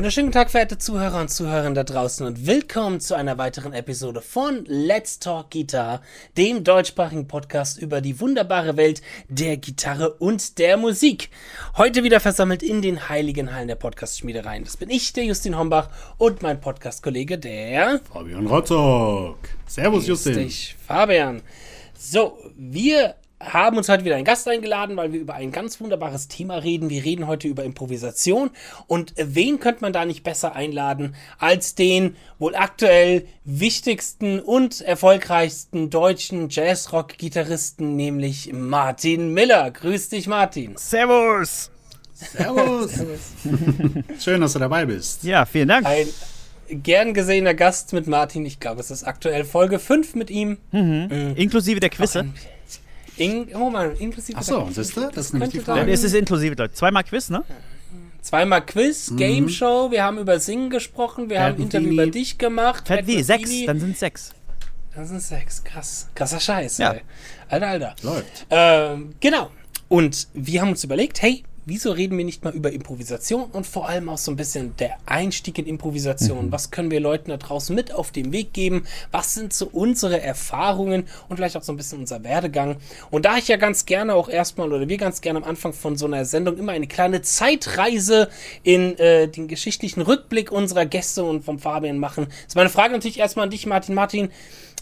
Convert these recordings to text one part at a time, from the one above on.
wunderschönen guten Tag, verehrte Zuhörer und Zuhörerinnen da draußen und willkommen zu einer weiteren Episode von Let's Talk Guitar, dem deutschsprachigen Podcast über die wunderbare Welt der Gitarre und der Musik. Heute wieder versammelt in den heiligen Hallen der Podcast-Schmiedereien. Das bin ich, der Justin Hombach und mein Podcast-Kollege, der Fabian Rotzog. Servus, Justin. Dich, Fabian. So, wir haben uns heute wieder einen Gast eingeladen, weil wir über ein ganz wunderbares Thema reden. Wir reden heute über Improvisation. Und wen könnte man da nicht besser einladen als den wohl aktuell wichtigsten und erfolgreichsten deutschen Jazzrock-Gitarristen, nämlich Martin Miller. Grüß dich, Martin. Servus! Servus! Schön, dass du dabei bist. Ja, vielen Dank. Ein gern gesehener Gast mit Martin. Ich glaube, es ist aktuell Folge 5 mit ihm. Mhm. Inklusive der Quizze. In, oh mal, inklusive Achso, siehst du? Das ist nämlich die Frage. Es ist inklusive, Leute. Zweimal Quiz, ne? Zweimal Quiz, Game Show, wir haben über Singen gesprochen, wir haben ein Interview über dich gemacht. Fett wie? Sechs, dann sind sechs. Das sind sechs, krass. Krasser Scheiß, Ja. ey. Alter, Alter. Läuft. Ähm, genau. Und wir haben uns überlegt, hey, wieso reden wir nicht mal über Improvisation und vor allem auch so ein bisschen der Einstieg in Improvisation? Was können wir Leuten da draußen mit auf den Weg geben? Was sind so unsere Erfahrungen und vielleicht auch so ein bisschen unser Werdegang? Und da ich ja ganz gerne auch erstmal oder wir ganz gerne am Anfang von so einer Sendung immer eine kleine Zeitreise in äh, den geschichtlichen Rückblick unserer Gäste und vom Fabian machen, ist meine Frage natürlich erstmal an dich, Martin. Martin,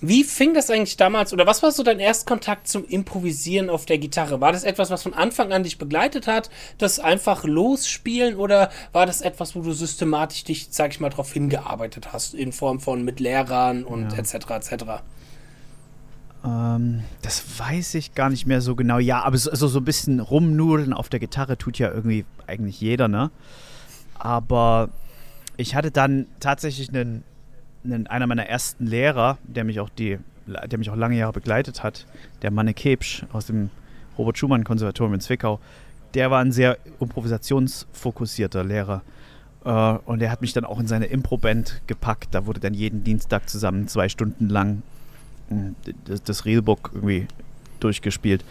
wie fing das eigentlich damals oder was war so dein Erstkontakt zum Improvisieren auf der Gitarre? War das etwas, was von Anfang an dich begleitet hat, das einfach losspielen oder war das etwas, wo du systematisch dich, sag ich mal, darauf hingearbeitet hast, in Form von mit Lehrern und etc. etc.? Ähm, das weiß ich gar nicht mehr so genau. Ja, aber so, also so ein bisschen rumnudeln auf der Gitarre tut ja irgendwie eigentlich jeder, ne? Aber ich hatte dann tatsächlich einen, einer meiner ersten Lehrer, der mich auch die, der mich auch lange Jahre begleitet hat, der Manne Kebsch aus dem Robert Schumann Konservatorium in Zwickau. Der war ein sehr improvisationsfokussierter Lehrer. Äh, und er hat mich dann auch in seine Impro-Band gepackt. Da wurde dann jeden Dienstag zusammen zwei Stunden lang mh, das, Reelbook irgendwie durchgespielt.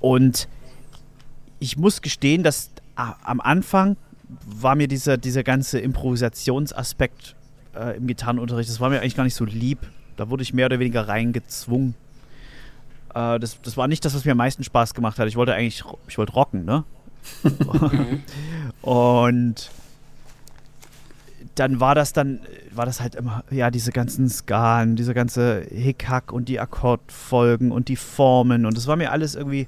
Und ich muss gestehen, dass a- am Anfang war mir dieser, dieser ganze Improvisationsaspekt äh, im Gitarrenunterricht, das war mir eigentlich gar nicht so lieb. Da wurde ich mehr oder weniger reingezwungen. Äh, das, das war nicht das, was mir am meisten Spaß gemacht hat. Ich wollte eigentlich, ich wollte rocken, ne? Und dann war das dann, war das halt immer, ja, diese ganzen Skalen, diese ganze Hickhack und die Akkordfolgen und die Formen und das war mir alles irgendwie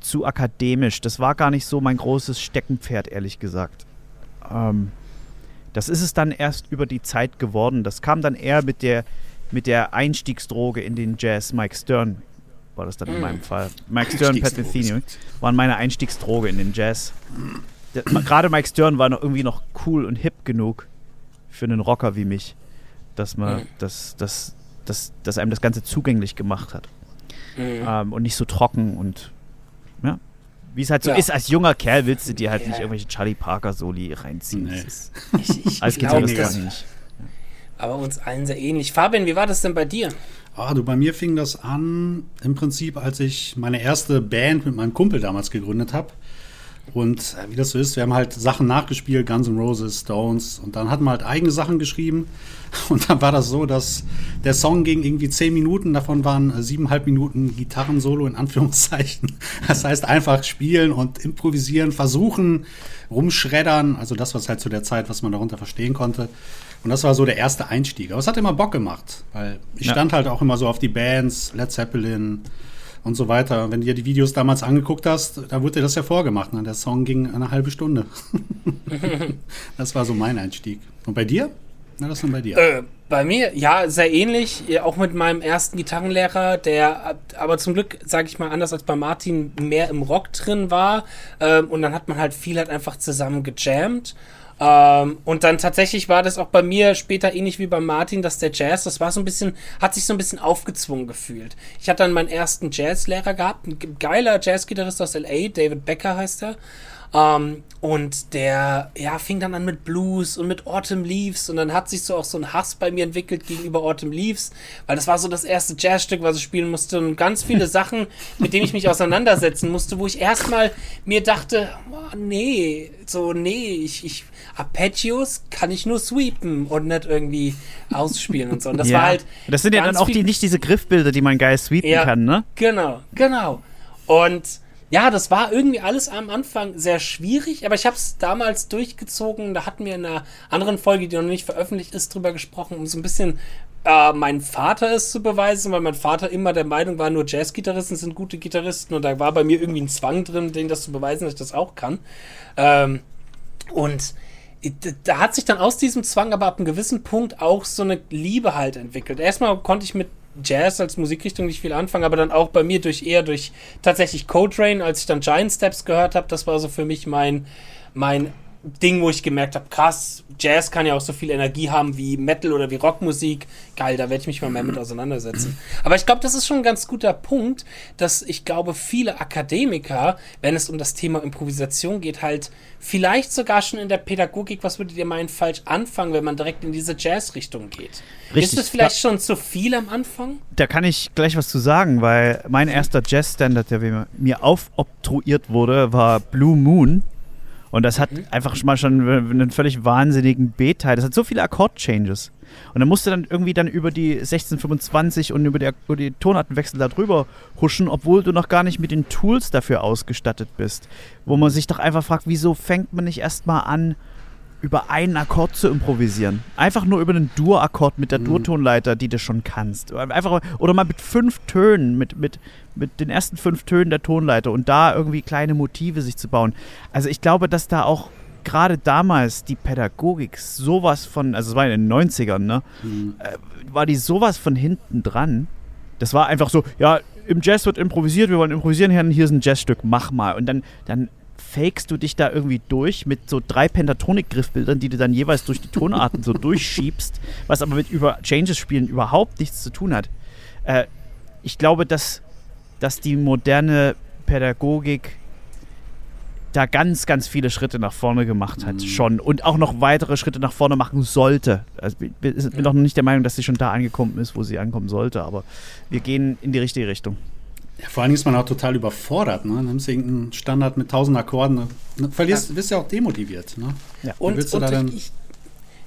zu akademisch. Das war gar nicht so mein großes Steckenpferd, ehrlich gesagt. Ähm, das ist es dann erst über die Zeit geworden. Das kam dann eher mit der, mit der Einstiegsdroge in den Jazz. Mike Stern war das dann in Mm. meinem Fall. Mike Stern, Pat Metheny waren meine Einstiegsdroge in den Jazz. Gerade Mike Stern war noch irgendwie noch cool und hip genug für einen Rocker wie mich, dass man Mhm. das, das, das, das einem das Ganze zugänglich gemacht hat. Mhm. Ähm, und nicht so trocken und ja. Wie es halt so Ja. ist, als junger Kerl willst du dir halt Ja. nicht irgendwelche Charlie Parker-Soli reinziehen. Nee. Ich, ich als glaube, das gar nicht. aber uns allen sehr ähnlich. Fabian, wie war das denn bei dir? Ah, du, bei mir fing das an, im Prinzip, als ich meine erste Band mit meinem Kumpel damals gegründet habe. Und äh, wie das so ist, wir haben halt Sachen nachgespielt, Guns N' Roses, Stones. Und dann hatten wir halt eigene Sachen geschrieben. Und dann war das so, dass der Song ging irgendwie zehn Minuten, davon waren äh, siebeneinhalb Minuten Gitarrensolo in Anführungszeichen. Das heißt einfach spielen und improvisieren, versuchen, rumschreddern. Also das, was halt zu der Zeit, was man darunter verstehen konnte. Und das war so der erste Einstieg. Aber es hat immer Bock gemacht, weil ich Ja. stand halt auch immer so auf die Bands, Led Zeppelin und so weiter. Wenn du dir die Videos damals angeguckt hast, da wurde dir das ja vorgemacht. Ne? Der Song ging eine halbe Stunde. das war so mein Einstieg. Und bei dir? Na, das denn bei dir? Äh, bei mir, ja, sehr ähnlich. Ja, Auch mit meinem ersten Gitarrenlehrer, der äh, aber zum Glück, sage ich mal, anders als bei Martin, mehr im Rock drin war. Ähm, und dann hat man halt viel halt einfach zusammen gejammt. Ähm, und dann tatsächlich war das auch bei mir später ähnlich wie bei Martin, dass der Jazz, das war so ein bisschen, hat sich so ein bisschen aufgezwungen gefühlt. Ich hatte dann meinen ersten Jazzlehrer gehabt, ein ge- geiler Jazzgitarrist aus LA, David Becker heißt er. Ähm, und der, ja, fing dann an mit Blues und mit Autumn Leaves und dann hat sich so auch so ein Hass bei mir entwickelt gegenüber Autumn Leaves, weil das war so das erste Jazzstück, was ich spielen musste und ganz viele Sachen, mit denen ich mich auseinandersetzen musste, wo ich erstmal mir dachte, oh, nee, so, nee, ich, ich, Arpeggios kann ich nur sweepen und nicht irgendwie ausspielen und so. Und das ja. war halt. Das sind ja dann auch die, nicht diese Griffbilder, die man geil sweepen ja, kann, ne? Genau, genau. Und ja, das war irgendwie alles am Anfang sehr schwierig, aber ich habe es damals durchgezogen. Da hatten wir in einer anderen Folge, die noch nicht veröffentlicht ist, drüber gesprochen, um so ein bisschen äh, mein Vater es zu beweisen, weil mein Vater immer der Meinung war, nur Jazzgitarristen sind gute Gitarristen und da war bei mir irgendwie ein Zwang drin, denen das zu beweisen, dass ich das auch kann. Ähm, und da hat sich dann aus diesem Zwang aber ab einem gewissen Punkt auch so eine Liebe halt entwickelt. Erstmal konnte ich mit Jazz als Musikrichtung nicht viel anfangen, aber dann auch bei mir durch eher durch tatsächlich Coltrane, als ich dann Giant Steps gehört habe, das war so für mich mein mein Ding, wo ich gemerkt habe, krass, Jazz kann ja auch so viel Energie haben wie Metal oder wie Rockmusik. Geil, da werde ich mich mal mehr mit auseinandersetzen. Aber ich glaube, das ist schon ein ganz guter Punkt, dass ich glaube, viele Akademiker, wenn es um das Thema Improvisation geht, halt vielleicht sogar schon in der Pädagogik, was würdet ihr meinen, falsch anfangen, wenn man direkt in diese Jazz-Richtung geht? Richtig. Ist das vielleicht schon zu viel am Anfang? Da kann ich gleich was zu sagen, weil mein erster Jazz-Standard, der mir aufobtruiert wurde, war Blue Moon und das hat mhm. einfach schon mal schon einen völlig wahnsinnigen B-Teil. Das hat so viele Akkord-Changes. Und dann musst du dann irgendwie dann über die 1625 und über die, über die Tonartenwechsel da drüber huschen, obwohl du noch gar nicht mit den Tools dafür ausgestattet bist. Wo man sich doch einfach fragt, wieso fängt man nicht erstmal an, über einen Akkord zu improvisieren. Einfach nur über einen Dur-Akkord mit der mhm. Dur-Tonleiter, die du schon kannst. Einfach, oder mal mit fünf Tönen, mit, mit, mit den ersten fünf Tönen der Tonleiter und da irgendwie kleine Motive sich zu bauen. Also ich glaube, dass da auch gerade damals die Pädagogik sowas von, also es war in den 90ern, ne? Mhm. Äh, war die sowas von hinten dran. Das war einfach so, ja, im Jazz wird improvisiert, wir wollen improvisieren, hier ist ein Jazzstück, mach mal. Und dann, dann fakest du dich da irgendwie durch mit so drei Pentatonik-Griffbildern, die du dann jeweils durch die Tonarten so durchschiebst, was aber mit über Changes-Spielen überhaupt nichts zu tun hat. Äh, ich glaube, dass, dass die moderne Pädagogik da ganz, ganz viele Schritte nach vorne gemacht hat, mhm. schon. Und auch noch weitere Schritte nach vorne machen sollte. Also, ich bin ja. noch nicht der Meinung, dass sie schon da angekommen ist, wo sie ankommen sollte, aber wir gehen in die richtige Richtung. Ja, vor allem ist man auch total überfordert. Ne? Nimmst irgendeinen Standard mit tausend Akkorden, ne? verlierst, ja. bist ja auch demotiviert. Ne? Ja. Und, und ich,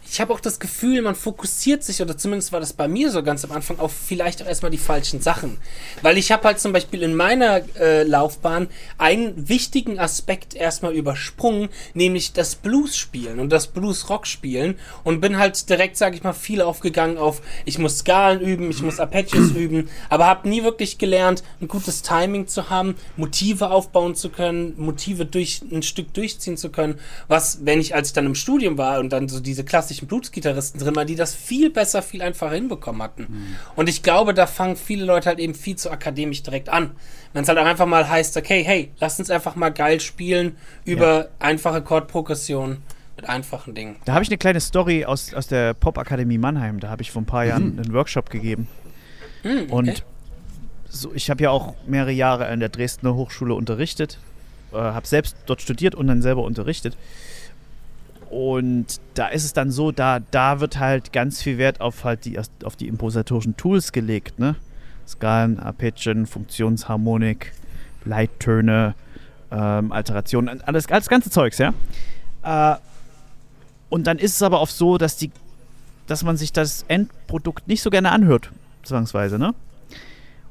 ich habe auch das Gefühl, man fokussiert sich, oder zumindest war das bei mir so ganz am Anfang, auf vielleicht auch erstmal die falschen Sachen. Weil ich habe halt zum Beispiel in meiner äh, Laufbahn einen wichtigen Aspekt erstmal übersprungen, nämlich das Blues-Spielen und das Blues-Rock-Spielen und bin halt direkt, sage ich mal, viel aufgegangen auf, ich muss Skalen üben, ich muss Arpeggios üben, aber habe nie wirklich gelernt, ein gutes Timing zu haben, Motive aufbauen zu können, Motive durch ein Stück durchziehen zu können, was, wenn ich, als ich dann im Studium war und dann so diese klassischen klassischen Bluesgitarristen drin waren, die das viel besser, viel einfacher hinbekommen hatten. Mhm. Und ich glaube, da fangen viele Leute halt eben viel zu akademisch direkt an. Wenn es halt auch einfach mal heißt, okay, hey, lass uns einfach mal geil spielen über ja. einfache Chordprogression mit einfachen Dingen. Da habe ich eine kleine Story aus, aus der Popakademie Mannheim. Da habe ich vor ein paar Jahren mhm. einen Workshop gegeben. Mhm, okay. Und so, ich habe ja auch mehrere Jahre an der Dresdner Hochschule unterrichtet, äh, habe selbst dort studiert und dann selber unterrichtet. Und da ist es dann so, da, da wird halt ganz viel Wert auf halt die, auf die improvisatorischen Tools gelegt, ne? Skalen, Arpeggien, Funktionsharmonik, Leittöne, ähm, Alterationen, alles, alles ganze Zeugs, ja. Äh, und dann ist es aber oft so, dass die, dass man sich das Endprodukt nicht so gerne anhört, zwangsweise, ne?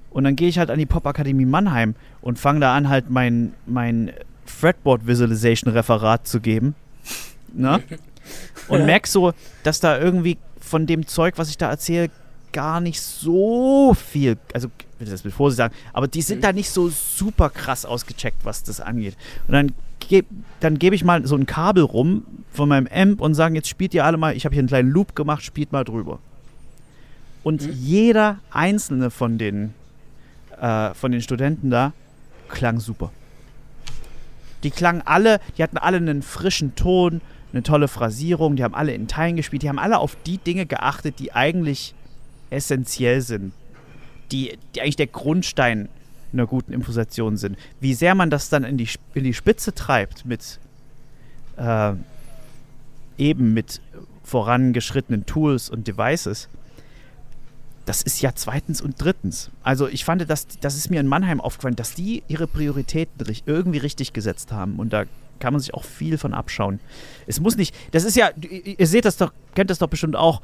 Und dann gehe ich halt an die Popakademie Mannheim und fange da an, halt mein, mein Fretboard Visualization Referat zu geben ne? Und merk so, dass da irgendwie von dem Zeug, was ich da erzähle, gar nicht so viel, also ich will das mit Vorsicht sagen, aber die sind mhm. da nicht so super krass ausgecheckt, was das angeht. Und dann gebe dann geb ich mal so ein Kabel rum von meinem Amp und sagen, jetzt spielt ihr alle mal, ich habe hier einen kleinen Loop gemacht, spielt mal drüber. Und mhm. jeder einzelne von den, äh, von den Studenten da klang super. Die klangen alle, die hatten alle einen frischen Ton, eine tolle Phrasierung, die haben alle in Teilen gespielt, die haben alle auf die Dinge geachtet, die eigentlich essentiell sind, die, die eigentlich der Grundstein einer guten Improvisation sind. Wie sehr man das dann in die, in die Spitze treibt mit äh, eben mit vorangeschrittenen Tools und Devices. Das ist ja zweitens und drittens. Also ich fand, dass, das ist mir in Mannheim aufgefallen, dass die ihre Prioritäten irgendwie richtig gesetzt haben. Und da kann man sich auch viel von abschauen. Es muss nicht, das ist ja, ihr seht das doch, kennt das doch bestimmt auch.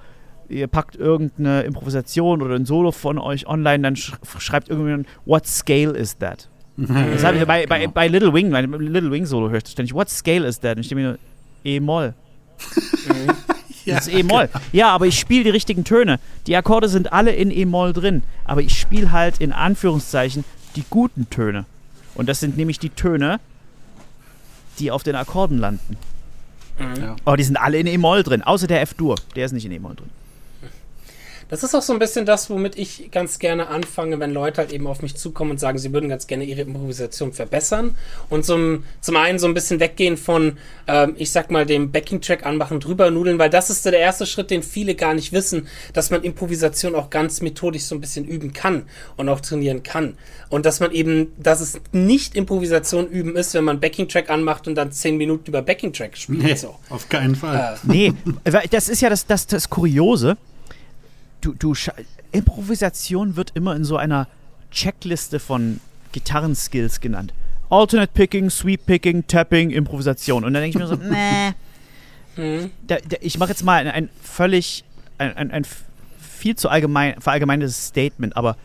Ihr packt irgendeine Improvisation oder ein Solo von euch online, dann schreibt irgendjemand, what scale is that? Das habe ich bei, bei, genau. bei Little Wing, bei Little Wing Solo höre ich ständig, what scale is that? Und ich stehe mir nur, E-Moll. ja, das ist E-Moll. Genau. Ja, aber ich spiele die richtigen Töne. Die Akkorde sind alle in E-Moll drin. Aber ich spiele halt in Anführungszeichen die guten Töne. Und das sind nämlich die Töne, die auf den Akkorden landen. Mhm. Ja. Aber die sind alle in E-Moll drin, außer der F-Dur. Der ist nicht in E-Moll drin. Das ist auch so ein bisschen das, womit ich ganz gerne anfange, wenn Leute halt eben auf mich zukommen und sagen, sie würden ganz gerne ihre Improvisation verbessern. Und zum, zum einen so ein bisschen weggehen von, ähm, ich sag mal, dem Backing-Track anmachen, drüber nudeln, weil das ist der erste Schritt, den viele gar nicht wissen, dass man Improvisation auch ganz methodisch so ein bisschen üben kann und auch trainieren kann. Und dass man eben, dass es nicht Improvisation üben ist, wenn man Backing-Track anmacht und dann zehn Minuten über Backing-Track spielt. Nee, so. auf keinen Fall. Äh. Nee, das ist ja das, das, das Kuriose du, du Improvisation wird immer in so einer Checkliste von Gitarrenskills genannt. Alternate Picking, Sweep Picking, Tapping, Improvisation. Und dann denke ich mir so, nee. Mhm. Da, da, ich mache jetzt mal ein, ein völlig, ein, ein, ein, viel zu allgemein, verallgemeinetes Statement, aber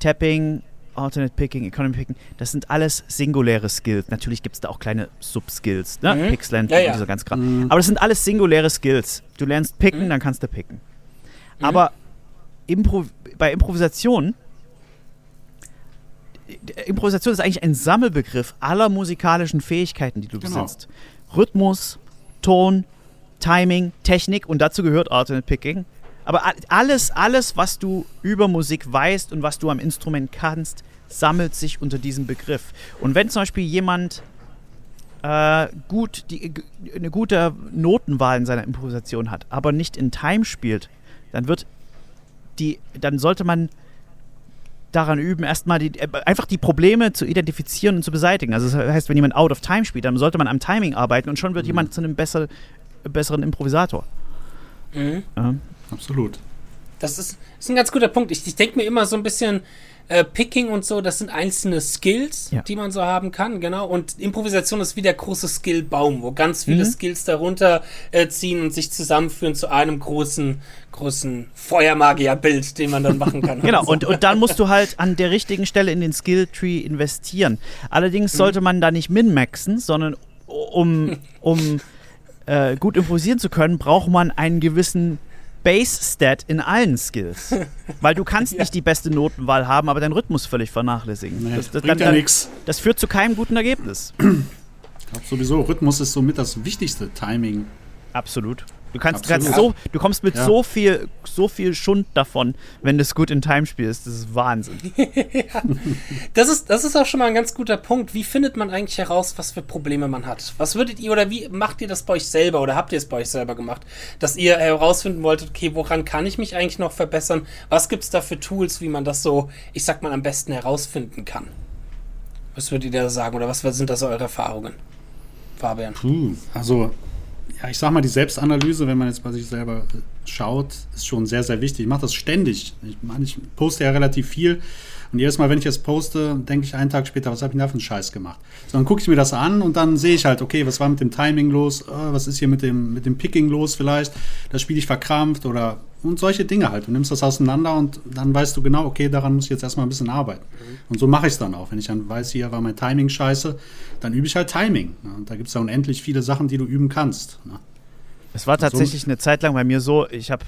Tapping, Alternate Picking, Economy Picking, das sind alles singuläre Skills. Natürlich gibt es da auch kleine Subskills, ne? Mhm. Pixland ja, ja. und so ganz gerade. Mhm. Aber das sind alles singuläre Skills. Du lernst picken, mhm. dann kannst du picken. Mhm. Aber Impro bei Improvisation, Improvisation ist eigentlich ein Sammelbegriff aller musikalischen Fähigkeiten, die du genau. besitzt. Rhythmus, Ton, Timing, Technik und dazu gehört Alternate Picking. Aber alles, alles, was du über Musik weißt und was du am Instrument kannst, sammelt sich unter diesem Begriff. Und wenn zum Beispiel jemand äh, gut die, eine gute Notenwahl in seiner Improvisation hat, aber nicht in Time spielt, dann wird die, dann sollte man daran üben, erstmal die, äh, einfach die Probleme zu identifizieren und zu beseitigen. Also das heißt, wenn jemand out of time spielt, dann sollte man am Timing arbeiten und schon wird mhm. jemand zu einem besser, besseren Improvisator. Mhm. Ja. Absolut. Das ist, ist, ein ganz guter Punkt. Ich, ich denke mir immer so ein bisschen, äh, Picking und so, das sind einzelne Skills, ja. die man so haben kann, genau. Und Improvisation ist wie der große Skillbaum, wo ganz viele mhm. Skills darunter äh, ziehen und sich zusammenführen zu einem großen, großen Feuermagier-Bild, den man dann machen kann. genau, und, und dann musst du halt an der richtigen Stelle in den Skilltree investieren. Allerdings mhm. sollte man da nicht min-maxen, sondern um, um äh, gut improvisieren zu können, braucht man einen gewissen Base-Stat in allen Skills. Weil du kannst ja. nicht die beste Notenwahl haben, aber deinen Rhythmus völlig vernachlässigen. Nee, das, das, bringt dann, ja nichts. Das führt zu keinem guten Ergebnis. Ich glaube sowieso, Rhythmus ist somit das wichtigste Timing. Absolut. Du kannst, kannst so, du kommst mit ja. so viel, so viel Schund davon, wenn du es gut in Time spielst. Das ist Wahnsinn. ja. das, ist, das ist auch schon mal ein ganz guter Punkt. Wie findet man eigentlich heraus, was für Probleme man hat? Was würdet ihr oder wie macht ihr das bei euch selber oder habt ihr es bei euch selber gemacht, dass ihr herausfinden wolltet, okay, woran kann ich mich eigentlich noch verbessern? Was gibt es da für Tools, wie man das so, ich sag mal, am besten herausfinden kann? Was würdet ihr da sagen oder was sind da so eure Erfahrungen? Fabian. Puh, also ja, ich sag mal, die Selbstanalyse, wenn man jetzt bei sich selber äh, schaut, ist schon sehr, sehr wichtig. Ich mache das ständig. Ich meine, ich poste ja relativ viel. Und jedes Mal, wenn ich es poste, denke ich einen Tag später, was habe ich denn da für einen Scheiß gemacht? So, dann gucke ich mir das an und dann sehe ich halt, okay, was war mit dem Timing los? Oh, was ist hier mit dem, mit dem Picking los vielleicht? Das spiele ich verkrampft oder und solche Dinge halt. Du nimmst das auseinander und dann weißt du genau, okay, daran muss ich jetzt erstmal ein bisschen arbeiten. Mhm. Und so mache ich es dann auch. Wenn ich dann weiß, hier war mein Timing scheiße, dann übe ich halt Timing. Ne? Und da gibt es ja unendlich viele Sachen, die du üben kannst. Ne? Es war tatsächlich so. eine Zeit lang bei mir so, ich habe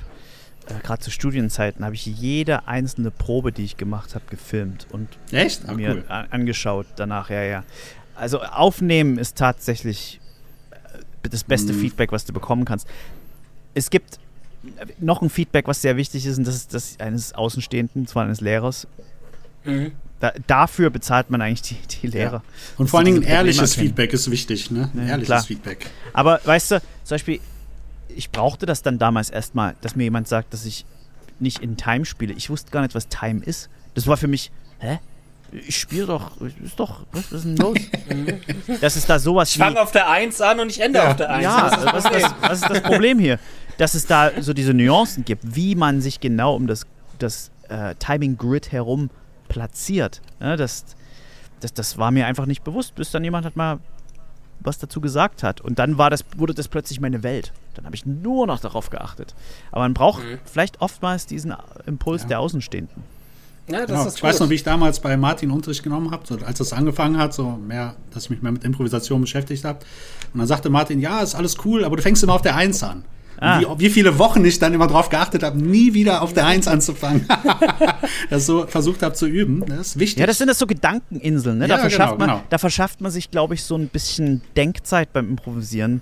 äh, gerade zu Studienzeiten habe ich jede einzelne Probe, die ich gemacht habe, gefilmt und? Ach, mir cool. angeschaut danach, ja, ja. Also aufnehmen ist tatsächlich äh, das beste mhm. Feedback, was du bekommen kannst. Es gibt äh, noch ein Feedback, was sehr wichtig ist, und das ist das eines Außenstehenden, zwar eines Lehrers. Mhm. Da, dafür bezahlt man eigentlich die, die Lehrer. Ja. Und vor allen Dingen ein ehrliches Feedback ist wichtig, ne? Ja, ehrliches klar. Feedback. Aber weißt du, zum Beispiel, ich brauchte das dann damals erstmal, dass mir jemand sagt, dass ich nicht in Time spiele. Ich wusste gar nicht, was Time ist. Das war für mich, hä? ich spiele doch, ist doch, was ist denn los? das ist da sowas Ich fange auf der 1 an und ich ende Ja. auf der 1. Ja, was ist das, was ist das Problem hier? Dass es da so diese Nuancen gibt, wie man sich genau um das, das äh, Timing-Grid herum platziert. Ja, das, das, das war mir einfach nicht bewusst, bis dann jemand hat mal was dazu gesagt hat. Und dann war das, wurde das plötzlich meine Welt. Dann habe ich nur noch darauf geachtet. Aber man braucht Mhm. vielleicht oftmals diesen Impuls der Außenstehenden. Ja, das Genau. ist Ich weiß noch, wie ich damals bei Martin Unterricht genommen habe, so, als das angefangen hat, so mehr, dass ich mich mehr mit Improvisation beschäftigt habe. Und dann sagte Martin, ja, ist alles cool, aber du fängst immer auf der Eins an. Ah. Wie, wie viele Wochen ich dann immer drauf geachtet habe, nie wieder auf der Eins anzufangen. das so versucht habe zu üben. Das ist wichtig. Ja, das sind das so Gedankeninseln. Ne? Da, Ja, verschafft genau, man, genau. da verschafft man sich, glaube ich, so ein bisschen Denkzeit beim Improvisieren.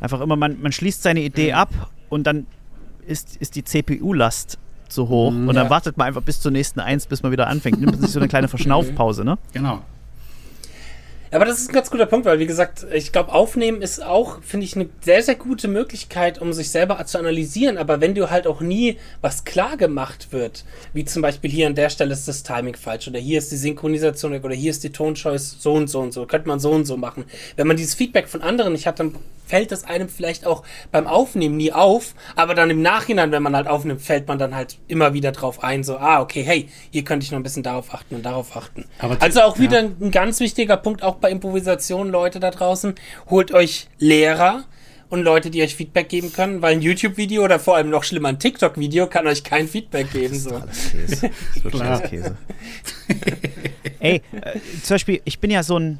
Einfach immer, man, man schließt seine Idee ab und dann ist, ist die CPU-Last zu hoch und dann Ja. wartet man einfach bis zur nächsten Eins, bis man wieder anfängt. Nimmt man sich so eine kleine Verschnaufpause, ne? genau. Aber das ist ein ganz guter Punkt, weil wie gesagt, ich glaube, Aufnehmen ist auch, finde ich, eine sehr, sehr gute Möglichkeit, um sich selber zu analysieren. Aber wenn du halt auch nie was klar gemacht wird, wie zum Beispiel hier an der Stelle ist das Timing falsch oder hier ist die Synchronisation oder hier ist die Tonchoice so und so und so, könnte man so und so machen. Wenn man dieses Feedback von anderen nicht hat, dann fällt das einem vielleicht auch beim Aufnehmen nie auf, aber dann im Nachhinein, wenn man halt aufnimmt, fällt man dann halt immer wieder drauf ein, so, ah, okay, hey, hier könnte ich noch ein bisschen darauf achten und darauf achten. Aber- also auch wieder ja. ein ganz wichtiger Punkt, auch bei Improvisation, Leute da draußen, holt euch Lehrer und Leute, die euch Feedback geben können, weil ein YouTube-Video oder vor allem noch schlimmer ein TikTok-Video kann euch kein Feedback geben. So. Alles Käse. Das ist wirklich Klar. alles Käse. Ey, äh, zum Beispiel, ich bin ja so ein.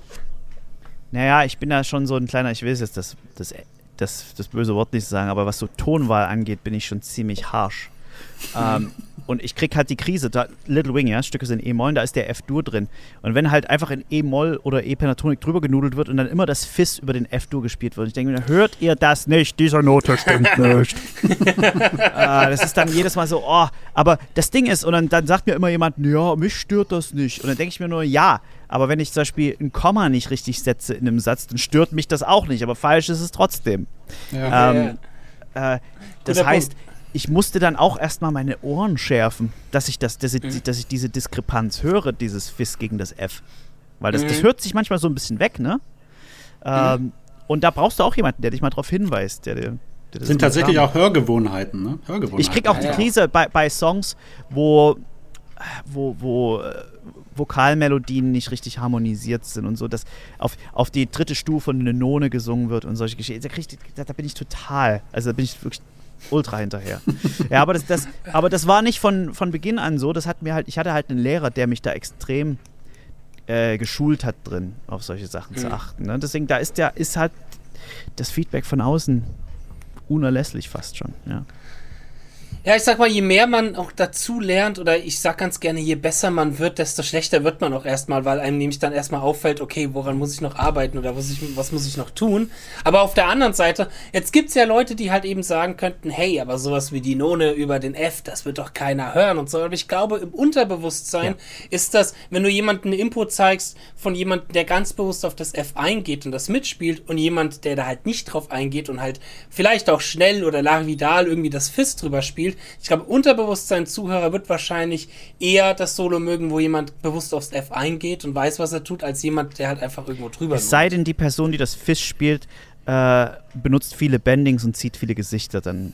Naja, ich bin ja schon so ein kleiner, ich will jetzt das, das, das, das böse Wort nicht sagen, aber was so Tonwahl angeht, bin ich schon ziemlich harsh. Ähm, und ich krieg halt die Krise. Da, Little Wing, ja, Stücke sind in E-Moll, da ist der F-Dur drin. Und wenn halt einfach in E-Moll oder E-Pentatonik drüber genudelt wird und dann immer das Fis über den F-Dur gespielt wird, ich denke mir, hört ihr das nicht? Dieser Note stimmt nicht. Ah, das ist dann jedes Mal so, oh, aber das Ding ist, und dann, dann sagt mir immer jemand, ja, mich stört das nicht. Und dann denke ich mir nur, ja, aber wenn ich zum Beispiel ein Komma nicht richtig setze in einem Satz, dann stört mich das auch nicht, aber falsch ist es trotzdem. Ja. Ähm, äh, das Guter heißt, Punkt. Ich musste dann auch erstmal meine Ohren schärfen, dass ich, das, dass ich, dass ich diese Diskrepanz höre, dieses Fis gegen das F. Weil das, das Mhm. hört sich manchmal so ein bisschen weg, ne? Ähm, Und da brauchst du auch jemanden, der dich mal drauf hinweist. Der, dir- der das Das sind tatsächlich auch Hörgewohnheiten, ne? Hörgewohnheiten. ich krieg auch die Ja. Krise bei, bei Songs, wo, wo, wo äh, Vokalmelodien nicht richtig harmonisiert sind und so, dass auf, auf die dritte Stufe eine None gesungen wird und solche Geschichten. Da, krieg ich, da, da bin ich total, also da bin ich wirklich ultra hinterher. ja, aber das, das, aber das war nicht von, von Beginn an so. Das hat mir halt, ich hatte halt einen Lehrer, der mich da extrem äh, geschult hat drin, auf solche Sachen zu Mhm. achten. Ne? Deswegen, da ist der, ist halt das Feedback von außen unerlässlich fast schon. Ja. Ja, ich sag mal, je mehr man auch dazu lernt, oder ich sag ganz gerne, je besser man wird, desto schlechter wird man auch erstmal, weil einem nämlich dann erstmal auffällt, okay, woran muss ich noch arbeiten oder was, ich, was muss ich noch tun. Aber auf der anderen Seite, jetzt gibt's ja Leute, die halt eben sagen könnten, hey, aber sowas wie die None über den F, das wird doch keiner hören und so. Aber ich glaube, im Unterbewusstsein ist das, wenn du jemanden eine Info zeigst von jemandem, der ganz bewusst auf das F eingeht und das mitspielt und jemand, der da halt nicht drauf eingeht und halt vielleicht auch schnell oder larvidal irgendwie das Fist drüber spielt. Ich glaube, Unterbewusstsein Zuhörer wird wahrscheinlich eher das Solo mögen, wo jemand bewusst aufs F eingeht und weiß, was er tut, als jemand, der halt einfach irgendwo drüber Es sei denn, die Person, die das Fisch spielt, äh, benutzt viele Bendings und zieht viele Gesichter, dann.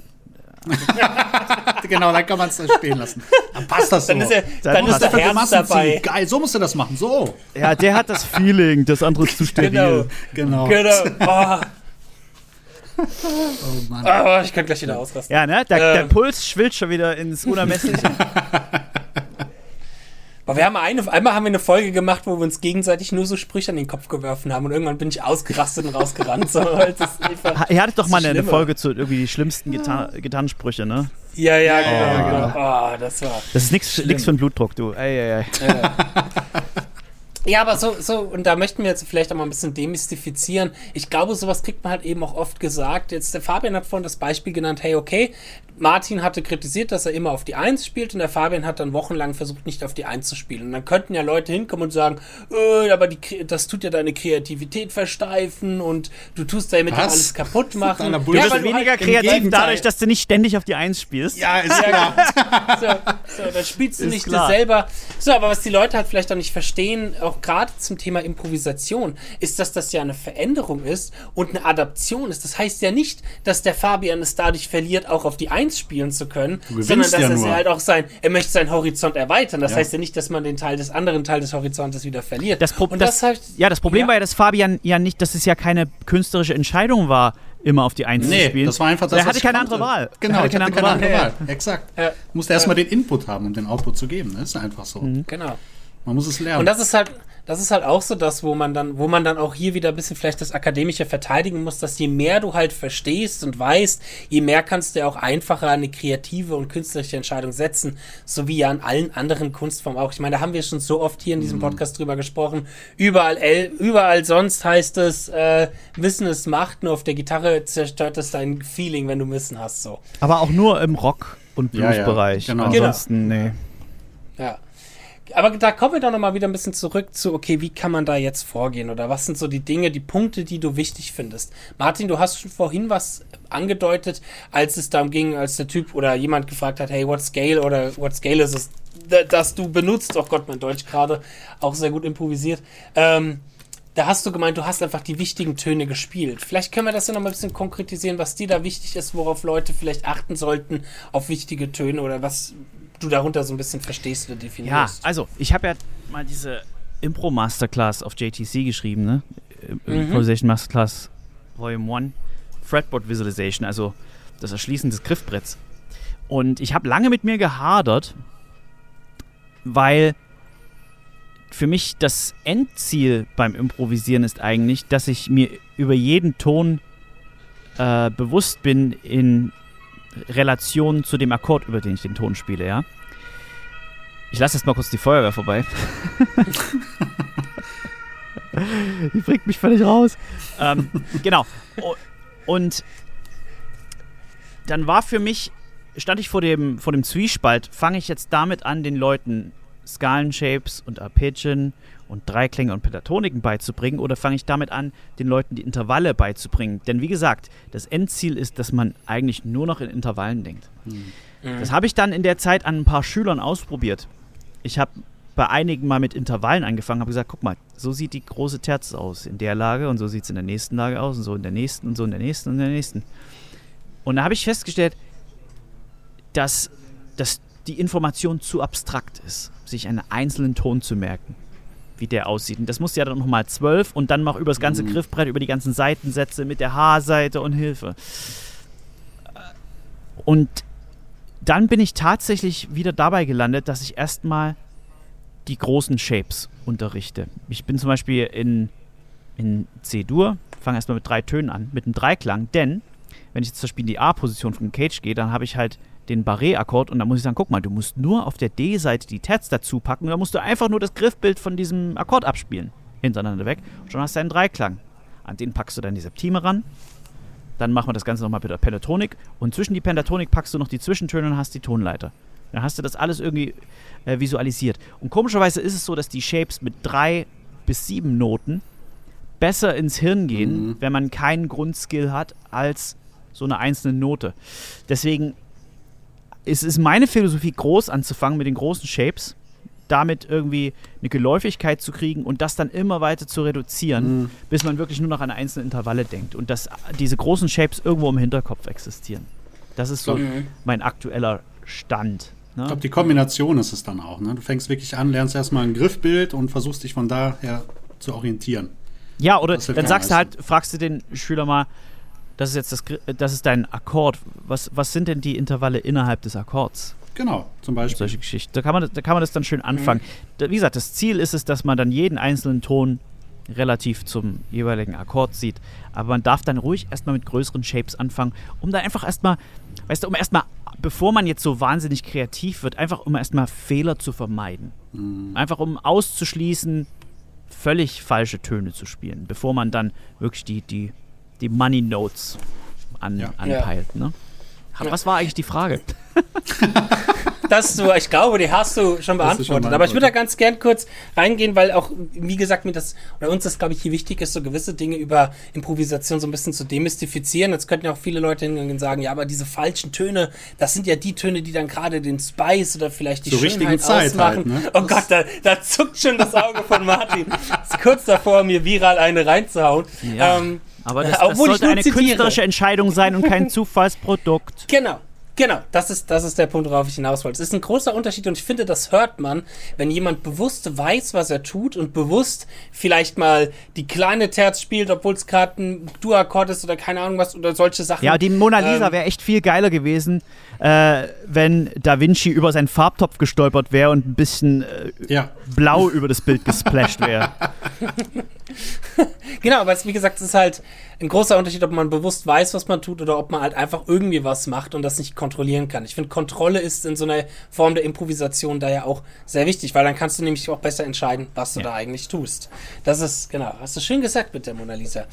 genau, dann kann man es stehen lassen. Dann passt das so. Dann ist, er, Dann dann ist der Herz dabei. Geil, so musst du das machen. So. Ja, der hat das Feeling, das andere ist zu Genau. Genau. Genau. Oh, Oh, Mann. oh, ich kann gleich wieder ausrasten. Ja, ne? Der, der Ähm. Puls schwillt schon wieder ins Unermessliche. Aber wir haben eine, einmal haben wir eine Folge gemacht, wo wir uns gegenseitig nur so Sprüche an den Kopf geworfen haben und irgendwann bin ich ausgerastet und rausgerannt. So, weil das ist einfach, Ihr hattet doch mal eine. Folge zu irgendwie die schlimmsten Gitar Gitarrensprüche, ne? ja, ja, genau. ja, genau. Oh, das war. Das ist nichts nix für den Blutdruck, du. Ey, ey, ey. Ja, aber so, so, und da möchten wir jetzt vielleicht auch mal ein bisschen demystifizieren. Ich glaube, sowas kriegt man halt eben auch oft gesagt. Jetzt, der Fabian hat vorhin das Beispiel genannt, hey, okay, Martin hatte kritisiert, dass er immer auf die Eins spielt und der Fabian hat dann wochenlang versucht, nicht auf die Eins zu spielen. Und dann könnten ja Leute hinkommen und sagen, äh, aber die, das tut ja deine Kreativität versteifen und du tust damit ja alles kaputt machen. Du bist ja, weniger halt kreativ dadurch, dass du nicht ständig auf die Eins spielst. Ja, ist klar. so, so, dann spielst du ist nicht klar. das selber. So, aber was die Leute halt vielleicht auch nicht verstehen, auch gerade zum Thema Improvisation, ist, dass das ja eine Veränderung ist und eine Adaption ist. Das heißt ja nicht, dass der Fabian es dadurch verliert, auch auf die Eins 1 spielen zu können, sondern dass ja er halt auch sein, er möchte seinen Horizont erweitern. Das ja. heißt ja nicht, dass man den Teil des anderen Teil des Horizontes wieder verliert. Das, Pro Und das, das heißt, ja, das Problem ja. war ja, dass Fabian ja nicht, dass es ja keine künstlerische Entscheidung war, immer auf die 1 nee, zu spielen. das war einfach das, Er hatte keine andere Wahl. Genau, er hatte keine, andere, keine Wahl. Wahl. Exakt. Ja. Musste erstmal den Input haben, um den Output zu geben. Das ist einfach so. Mhm. Genau. Man muss es lernen. Und das ist halt, das ist halt auch so das, wo man dann, wo man dann auch hier wieder ein bisschen vielleicht das Akademische verteidigen muss, dass je mehr du halt verstehst und weißt, je mehr kannst du auch einfacher eine kreative und künstlerische Entscheidung setzen, so wie ja an allen anderen Kunstformen auch. Ich meine, da haben wir schon so oft hier in diesem mhm. Podcast drüber gesprochen. Überall, überall sonst heißt es, äh, Wissen ist Macht, nur auf der Gitarre zerstört es dein Feeling, wenn du Wissen hast, so. Aber auch nur im Rock- und Bluesbereich. Ja, ja, genau. Ansonsten, genau. nee. Ja aber da kommen wir doch nochmal wieder ein bisschen zurück zu, okay, wie kann man da jetzt vorgehen? Oder was sind so die Dinge, die Punkte, die du wichtig findest? Martin, du hast schon vorhin was angedeutet, als es darum ging, als der Typ oder jemand gefragt hat, hey, what scale oder what scale ist es, dass du benutzt? Oh Gott, mein Deutsch gerade auch sehr gut improvisiert. Ähm, da hast du gemeint, du hast einfach die wichtigen Töne gespielt. Vielleicht können wir das ja noch mal ein bisschen konkretisieren, was dir da wichtig ist, worauf Leute vielleicht achten sollten auf wichtige Töne oder was, du darunter so ein bisschen verstehst oder definierst. Ja, also ich habe ja mal diese Impro Masterclass auf JTC geschrieben, ne? Mhm. Improvisation Masterclass Volume 1, Fretboard Visualization, also das Erschließen des Griffbretts. Und ich habe lange mit mir gehadert, weil für mich das Endziel beim Improvisieren ist eigentlich, dass ich mir über jeden Ton äh, bewusst bin in Relation zu dem Akkord, über den ich den Ton spiele, ja. Ich lasse jetzt mal kurz die Feuerwehr vorbei. die bringt mich völlig raus. Ähm, genau. Und dann war für mich, stand ich vor dem, vor dem Zwiespalt, fange ich jetzt damit an, den Leuten Skalenshapes und Arpeggien und Dreiklänge und Pentatoniken beizubringen oder fange ich damit an, den Leuten die Intervalle beizubringen? Denn wie gesagt, das Endziel ist, dass man eigentlich nur noch in Intervallen denkt. Mhm. Das habe ich dann in der Zeit an ein paar Schülern ausprobiert. Ich habe bei einigen mal mit Intervallen angefangen, habe gesagt, guck mal, so sieht die große Terz aus in der Lage und so sieht es in der nächsten Lage aus und so in der nächsten und so in der nächsten und in der nächsten. Und da habe ich festgestellt, dass, dass die Information zu abstrakt ist, sich einen einzelnen Ton zu merken wie der aussieht. Und das muss ja dann nochmal zwölf und dann noch über das ganze mhm. Griffbrett, über die ganzen Seitensätze mit der H-Seite und Hilfe. Und dann bin ich tatsächlich wieder dabei gelandet, dass ich erstmal die großen Shapes unterrichte. Ich bin zum Beispiel in, in C-Dur, fange erstmal mit drei Tönen an, mit einem Dreiklang, denn wenn ich jetzt zum Beispiel in die A-Position von Cage gehe, dann habe ich halt den Barré-Akkord und dann muss ich sagen, guck mal, du musst nur auf der D-Seite die Terz dazu packen und dann musst du einfach nur das Griffbild von diesem Akkord abspielen. Hintereinander weg und schon hast du einen Dreiklang. An den packst du dann die Septime ran. Dann machen wir das Ganze nochmal mit der Pentatonik und zwischen die Pentatonik packst du noch die Zwischentöne und hast die Tonleiter. Dann hast du das alles irgendwie äh, visualisiert. Und komischerweise ist es so, dass die Shapes mit drei bis sieben Noten besser ins Hirn gehen, mhm. wenn man keinen Grundskill hat, als so eine einzelne Note. Deswegen es ist meine Philosophie, groß anzufangen mit den großen Shapes, damit irgendwie eine Geläufigkeit zu kriegen und das dann immer weiter zu reduzieren, mhm. bis man wirklich nur noch an einzelne Intervalle denkt und dass diese großen Shapes irgendwo im Hinterkopf existieren. Das ist so mhm. mein aktueller Stand. Ne? Ich glaube, die Kombination ist es dann auch. Ne? Du fängst wirklich an, lernst erstmal ein Griffbild und versuchst dich von daher zu orientieren. Ja, oder dann sagst du halt, fragst du den Schüler mal, das ist jetzt das, das ist dein Akkord. Was, was sind denn die Intervalle innerhalb des Akkords? Genau, zum Beispiel. Solche Geschichten. Da kann man, da kann man das dann schön anfangen. Mhm. Wie gesagt, das Ziel ist es, dass man dann jeden einzelnen Ton relativ zum jeweiligen Akkord sieht. Aber man darf dann ruhig erstmal mit größeren Shapes anfangen, um dann einfach erstmal, weißt du, um erstmal, bevor man jetzt so wahnsinnig kreativ wird, einfach um erstmal Fehler zu vermeiden. Mhm. Einfach um auszuschließen, völlig falsche Töne zu spielen, bevor man dann wirklich die, die, die Money Notes an, Ja. anpeilt. Ne? Was war eigentlich die Frage? dass du, ich glaube, die hast du schon du schon beantwortet. Aber ich würde da beantwortet. ganz gern kurz reingehen, weil auch, wie gesagt, mir das, oder uns das, glaube ich, hier wichtig ist, so gewisse Dinge über Improvisation so ein bisschen zu demystifizieren. Jetzt könnten ja auch viele Leute hingehen und sagen, ja, aber diese falschen Töne, das sind ja die Töne, die dann gerade den Spice oder vielleicht die Zur Schönheit Zeit ausmachen. halt, ne? Oh Gott, da, da zuckt schon das Auge von Martin. Ist kurz davor, mir viral eine reinzuhauen. Ähm, aber das, das sollte eine zitiere. künstlerische Entscheidung sein und kein Zufallsprodukt. Genau. Genau, das ist, das ist der Punkt, worauf ich hinaus wollte. Es ist ein großer Unterschied und ich finde, das hört man, wenn jemand bewusst weiß, was er tut und bewusst vielleicht mal die kleine Terz spielt, obwohl es gerade ein Dur-Akkord ist oder keine Ahnung was oder solche Sachen. Ja, die Mona Lisa Ähm, wäre echt viel geiler gewesen, äh, wenn Da Vinci über seinen Farbtopf gestolpert wäre und ein bisschen äh, Ja. blau über das Bild gesplasht wäre. Genau, aber es, wie gesagt, es ist halt ein großer Unterschied, ob man bewusst weiß, was man tut oder ob man halt einfach irgendwie was macht und das nicht kontrollieren kann. Ich finde, Kontrolle ist in so einer Form der Improvisation da ja auch sehr wichtig, weil dann kannst du nämlich auch besser entscheiden, was du Ja. da eigentlich tust. Das ist, genau, hast du schön gesagt mit der Mona Lisa.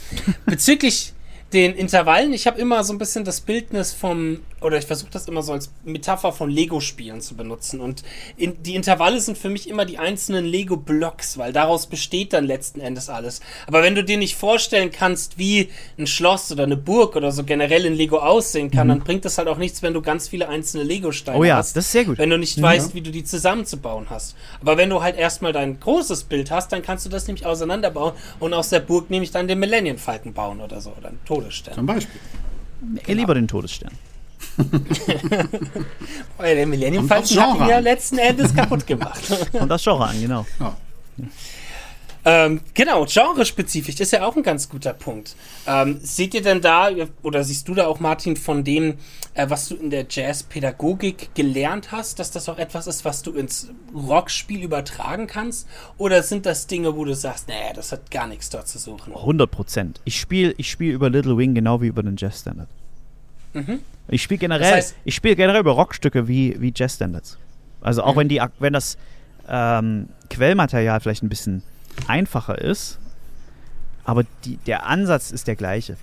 Bezüglich den Intervallen, ich habe immer so ein bisschen das Bildnis vom, oder ich versuche das immer so als Metapher von Lego-Spielen zu benutzen. Und in, die Intervalle sind für mich immer die einzelnen Lego-Blocks, weil daraus besteht dann letzten Endes alles. Aber wenn du dir nicht vorstellen kannst, wie ein Schloss oder eine Burg oder so generell in Lego aussehen kann, dann bringt das halt auch nichts, wenn du ganz viele einzelne Lego-Steine Oh ja, hast. das ist sehr gut. Wenn du nicht weißt, wie du die zusammenzubauen hast. Aber wenn du halt erstmal dein großes Bild hast, dann kannst du das nämlich auseinanderbauen und aus der Burg nämlich dann den Millennium Falken bauen oder so oder einen Todesstern. Zum Beispiel. Ihr lieber den Todesstern. Weil der Millennium Falken hat ihn ja letzten Endes kaputt gemacht. Und das Genre an, genau. Ja. Ähm, genau, genrespezifisch ist ja auch ein ganz guter Punkt. Ähm, seht ihr denn da, oder siehst du da auch, Martin, von dem, äh, was du in der Jazzpädagogik gelernt hast, dass das auch etwas ist, was du ins Rockspiel übertragen kannst? Oder sind das Dinge, wo du sagst, nee, das hat gar nichts dort zu suchen? 100 Prozent. Ich spiele ich spiel über Little Wing genau wie über den Jazz Standard. Ich spiele generell, Das heißt- ich spiele generell über Rockstücke wie, wie Jazz Standards. Also auch Mhm. wenn die, wenn das ähm, Quellmaterial vielleicht ein bisschen einfacher ist, aber die, der Ansatz ist der gleiche.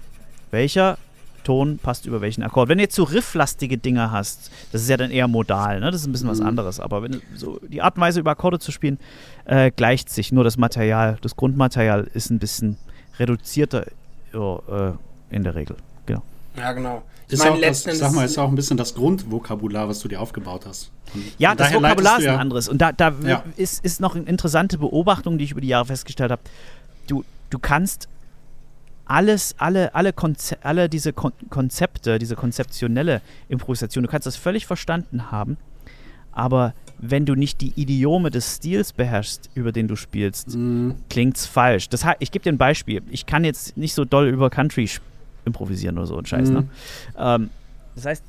Welcher Ton passt über welchen Akkord? Wenn du jetzt so rifflastige Dinger hast, das ist ja dann eher modal, ne? Das ist ein bisschen was anderes. Aber wenn so die Art und Weise über Akkorde zu spielen, äh, gleicht sich. Nur das Material, das Grundmaterial ist ein bisschen reduzierter ja, äh, in der Regel. Genau. Ja, genau. Ich Ist meine, auch das, letzten sag mal, ist auch ein bisschen das Grundvokabular, was du dir aufgebaut hast. Und Ja, das Vokabular ist ein ja- anderes. Und da, da Ja. ist, ist noch eine interessante Beobachtung, die ich über die Jahre festgestellt habe. Du, du kannst alles, alle, alle, Konze alle diese Kon Konzepte, diese konzeptionelle Improvisation, du kannst das völlig verstanden haben, aber wenn du nicht die Idiome des Stils beherrschst, über den du spielst, Mhm. klingt's falsch. Das, ich gebe dir ein Beispiel. Ich kann jetzt nicht so doll über Country sch- improvisieren oder so ein Scheiß. Ne? Mhm. Ähm, das heißt,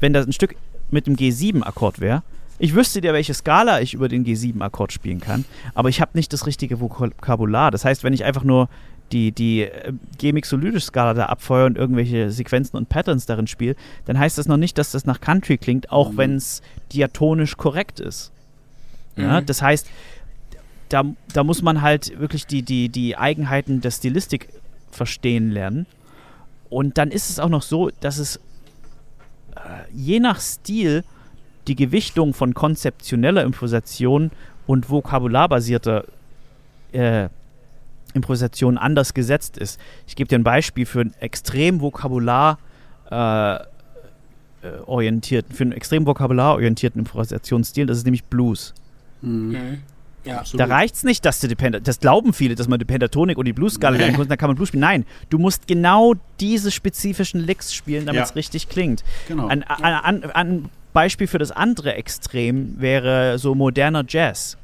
wenn das ein Stück mit dem G7-Akkord wäre, ich wüsste dir, welche Skala ich über den G7-Akkord spielen kann, aber ich habe nicht das richtige Vokabular. Das heißt, wenn ich einfach nur die, die äh, G-Mixolydisch-Skala da abfeuere und irgendwelche Sequenzen und Patterns darin spiele, dann heißt das noch nicht, dass das nach Country klingt, auch wenn es diatonisch korrekt ist. Ja, Mhm. das heißt, da, da muss man halt wirklich die, die, die Eigenheiten der Stilistik verstehen lernen. Und dann ist es auch noch so, dass es äh, je nach Stil die Gewichtung von konzeptioneller Improvisation und vokabularbasierter äh, Improvisation anders gesetzt ist. Ich gebe dir ein Beispiel für einen extrem vokabular äh, äh, orientierten, für einen extrem vokabularorientierten Improvisationsstil, das ist nämlich Blues. Mhm. Ja. Absolut. Da reicht es nicht, dass du die Penta das glauben viele, dass man die Pentatonik und die Blues-Skala lernen kann, dann kann man Blues spielen. Nein, du musst genau diese spezifischen Licks spielen, damit es Ja. richtig klingt. Genau. Ein, ein, ein, ein Beispiel für das andere Extrem wäre so moderner Jazz.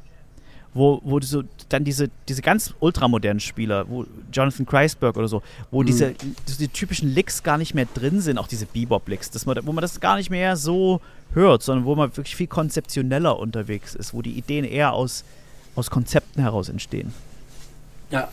Wo, wo du so dann diese, diese ganz ultramodernen Spieler, wo Jonathan Kreisberg oder so, wo diese, diese typischen Licks gar nicht mehr drin sind, auch diese Bebop-Licks, dass man, wo man das gar nicht mehr so hört, sondern wo man wirklich viel konzeptioneller unterwegs ist, wo die Ideen eher aus, aus Konzepten heraus entstehen. Ja.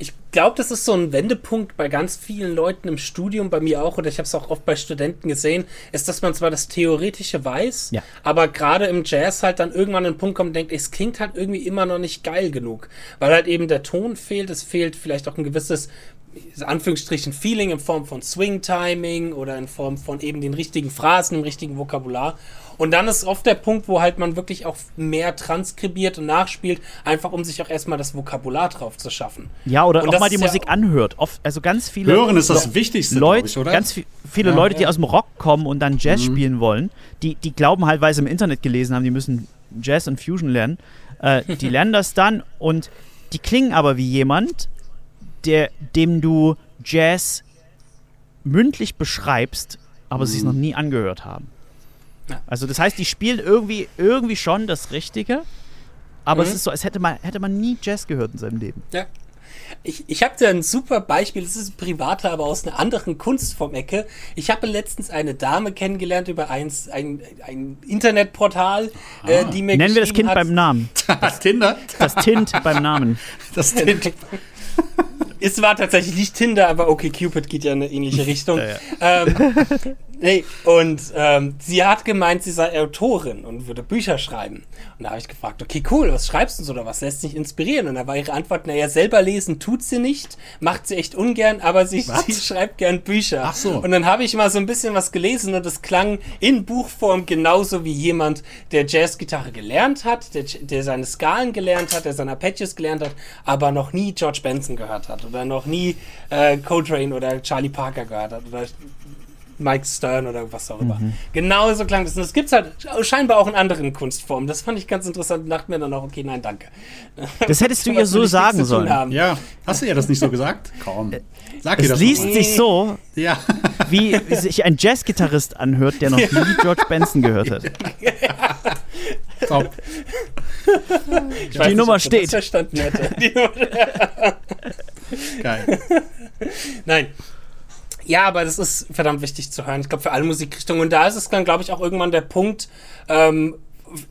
ich glaube, das ist so ein Wendepunkt bei ganz vielen Leuten im Studium, bei mir auch, oder ich habe es auch oft bei Studenten gesehen, ist, dass man zwar das Theoretische weiß, Ja. aber gerade im Jazz halt dann irgendwann an den Punkt kommt und denkt, es klingt halt irgendwie immer noch nicht geil genug, weil halt eben der Ton fehlt, es fehlt vielleicht auch ein gewisses Anführungsstrichen Feeling in Form von Swing Timing oder in Form von eben den richtigen Phrasen, dem richtigen Vokabular. Und dann ist oft der Punkt, wo halt man wirklich auch mehr transkribiert und nachspielt, einfach um sich auch erstmal das Vokabular drauf zu schaffen. Ja, oder Und auch mal die ja Musik auch- anhört. Oft, also ganz viele Hören ist das Wichtigste, Leute, ich, oder? ganz vi- viele Ja. Leute, die aus dem Rock kommen und dann Jazz spielen wollen, die, die glauben halt, weil sie im Internet gelesen haben, die müssen Jazz und Fusion lernen. Äh, die lernen das dann und die klingen aber wie jemand, der, dem du Jazz mündlich beschreibst, aber sie es noch nie angehört haben. Ja. Also das heißt, die spielen irgendwie, irgendwie schon das Richtige, aber Mhm. es ist so, als hätte man, hätte man nie Jazz gehört in seinem Leben. Ja. Ich, ich habe da ein super Beispiel, das ist ein privater, aber aus einer anderen Kunstform-Ecke. Ich habe letztens eine Dame kennengelernt über eins, ein, ein Internetportal, äh, die mir Nennen wir das Kind hat, beim Namen. Tinder? Das Tint beim Namen. Das Tinder. Es war tatsächlich nicht Tinder, aber okay, Cupid geht ja in eine ähnliche Richtung. Ja, Ähm, nee, und ähm, sie hat gemeint, sie sei Autorin und würde Bücher schreiben. Und da habe ich gefragt, okay, cool, was schreibst du so oder was lässt sich inspirieren? Und da war ihre Antwort, naja, selber lesen tut sie nicht, macht sie echt ungern, aber sie, sie schreibt gern Bücher. Ach so. Und dann habe ich mal so ein bisschen was gelesen und es klang in Buchform genauso wie jemand, der Jazzgitarre gelernt hat, der, der seine Skalen gelernt hat, der seine Arpeggios gelernt hat, aber noch nie George Benson gehört hat oder noch nie äh, Coltrane oder Charlie Parker gehört hat oder Mike Stern oder was auch immer. Genauso klang das. Und das gibt es halt scheinbar auch in anderen Kunstformen. Das fand ich ganz interessant und dachte mir dann auch, okay, nein, danke. Das hättest du ihr so ich sagen sollen. haben. Ja, hast du ihr das nicht so gesagt? Kaum. Sag ihr Es das liest mal. sich so, Ja. wie sich ein Jazzgitarrist anhört, der noch nie George Benson gehört hat. Top. Ich weiß nicht, Nummer ob sie steht. Das verstanden hätte. Die Nummer- Geil. Nein. Ja, aber das ist verdammt wichtig zu hören. Ich glaube, für alle Musikrichtungen. Und da ist es dann, glaube ich, auch irgendwann der Punkt, ähm,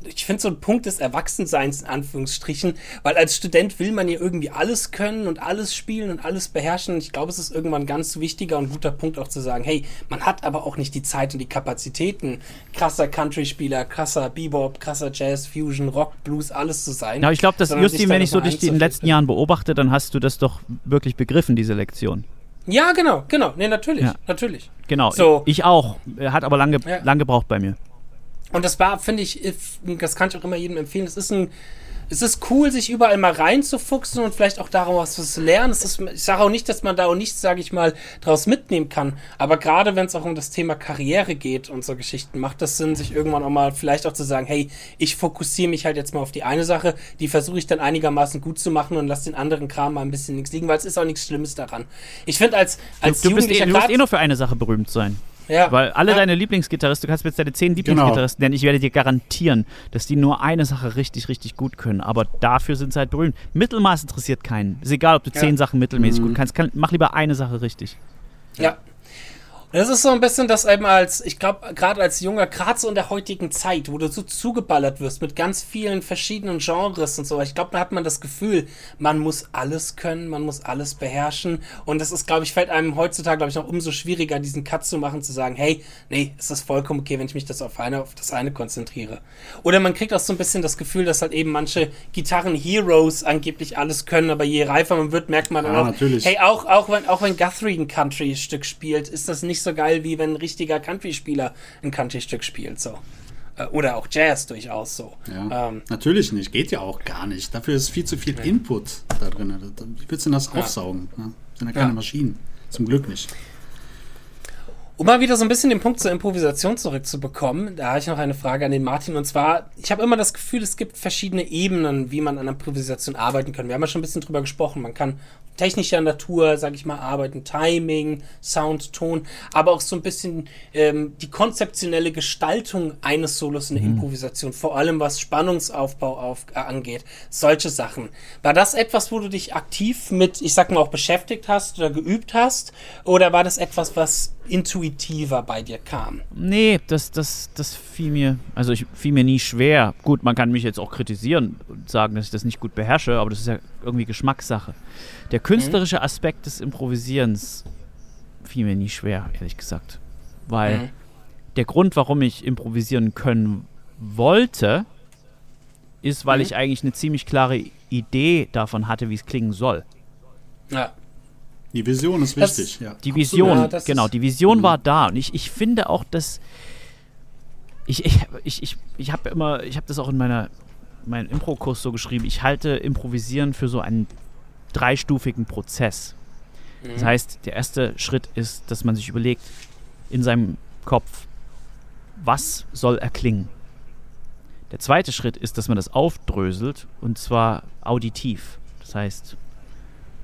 ich finde so ein Punkt des Erwachsenseins in Anführungsstrichen, weil als Student will man ja irgendwie alles können und alles spielen und alles beherrschen. Und ich glaube, es ist irgendwann ein ganz wichtiger und guter Punkt auch zu sagen, hey, man hat aber auch nicht die Zeit und die Kapazitäten, krasser Country-Spieler, krasser Bebop, krasser Jazz, Fusion, Rock, Blues, alles zu sein. Ja, ich glaube, dass Justin, wenn ich so dich in den letzten. Jahren beobachte, dann hast du das doch wirklich begriffen, diese Lektion. Ja, genau, genau. Nee, natürlich, Ja. natürlich. Genau. So. Ich auch. Hat aber lange, Ja. lang gebraucht bei mir. Und das war, finde ich, das kann ich auch immer jedem empfehlen. Es ist ein, es ist cool, sich überall mal reinzufuchsen und vielleicht auch daraus was zu lernen. Es ist, ich sage auch nicht, dass man da auch nichts, sage ich mal, daraus mitnehmen kann. Aber gerade wenn es auch um das Thema Karriere geht und so Geschichten, macht das Sinn, sich irgendwann auch mal vielleicht auch zu sagen, hey, ich fokussiere mich halt jetzt mal auf die eine Sache, die versuche ich dann einigermaßen gut zu machen und lasse den anderen Kram mal ein bisschen nichts liegen, weil es ist auch nichts Schlimmes daran. Ich finde als, als Du, du, bist, eh- Jugendlicher du musst grad- eh nur für eine Sache berühmt sein. Ja, Weil alle ja, deine Lieblingsgitarristen, du kannst mir jetzt deine zehn Lieblingsgitarristen nennen, ich werde dir garantieren, dass die nur eine Sache richtig, richtig gut können. Aber dafür sind sie halt berühmt. Mittelmaß interessiert keinen. Ist egal, ob du Ja. zehn Sachen mittelmäßig Mhm. gut kannst. Kann, mach lieber eine Sache richtig. Ja. Das ist so ein bisschen das eben als, ich glaube, gerade als Junger, gerade so in der heutigen Zeit, wo du so zugeballert wirst mit ganz vielen verschiedenen Genres und so, ich glaube, da hat man das Gefühl, man muss alles können, man muss alles beherrschen. Und das ist, glaube ich, fällt einem heutzutage, glaube ich, noch umso schwieriger, diesen Cut zu machen, zu sagen, hey, nee, es ist vollkommen okay, wenn ich mich das auf, eine, auf das eine konzentriere. Oder man kriegt auch so ein bisschen das Gefühl, dass halt eben manche Gitarren-Heroes angeblich alles können, aber je reifer man wird, merkt man dann auch, natürlich. hey, auch, auch wenn, auch wenn Guthrie ein Country-Stück spielt, ist das nicht so geil, wie wenn ein richtiger Country-Spieler ein Country-Stück spielt, so. Äh, Oder auch Jazz durchaus so. Ja. Ähm, Natürlich nicht, geht ja auch gar nicht. Dafür ist viel zu viel Input da drin. Wie willst du denn das aufsaugen? Ne? Sind ja keine Ja. Maschinen. Zum Glück nicht. Um mal wieder so ein bisschen den Punkt zur Improvisation zurückzubekommen, da habe ich noch eine Frage an den Martin. Und zwar, ich habe immer das Gefühl, es gibt verschiedene Ebenen, wie man an Improvisation arbeiten kann. Wir haben ja schon ein bisschen drüber gesprochen. Man kann technischer Natur, sage ich mal, arbeiten, Timing, Sound, Ton, aber auch so ein bisschen ähm, die konzeptionelle Gestaltung eines Solos in der Improvisation, vor allem was Spannungsaufbau auf, äh, angeht. Solche Sachen. War das etwas, wo du dich aktiv mit, ich sag mal, auch beschäftigt hast oder geübt hast? Oder war das etwas, was intuitiver bei dir kam. Nee, das, das, das fiel mir, also ich fiel mir nie schwer. Gut, man kann mich jetzt auch kritisieren und sagen, dass ich das nicht gut beherrsche, aber das ist ja irgendwie Geschmackssache. Der künstlerische Aspekt des Improvisierens fiel mir nie schwer, ehrlich gesagt. Weil Mhm. der Grund, warum ich improvisieren können wollte, ist, weil Mhm. ich eigentlich eine ziemlich klare Idee davon hatte, wie es klingen soll. Ja. Die Vision ist Das- wichtig, ja. Die Vision, Ja, das genau, die Vision Mhm. war da. Und ich, ich finde auch, dass. Ich, ich, ich, ich, ich habe immer, ich habe das auch in meiner, meinem Impro-Kurs so geschrieben, ich halte Improvisieren für so einen dreistufigen Prozess. Das heißt, der erste Schritt ist, dass man sich überlegt, in seinem Kopf, was soll erklingen. Der zweite Schritt ist, dass man das aufdröselt und zwar auditiv. Das heißt,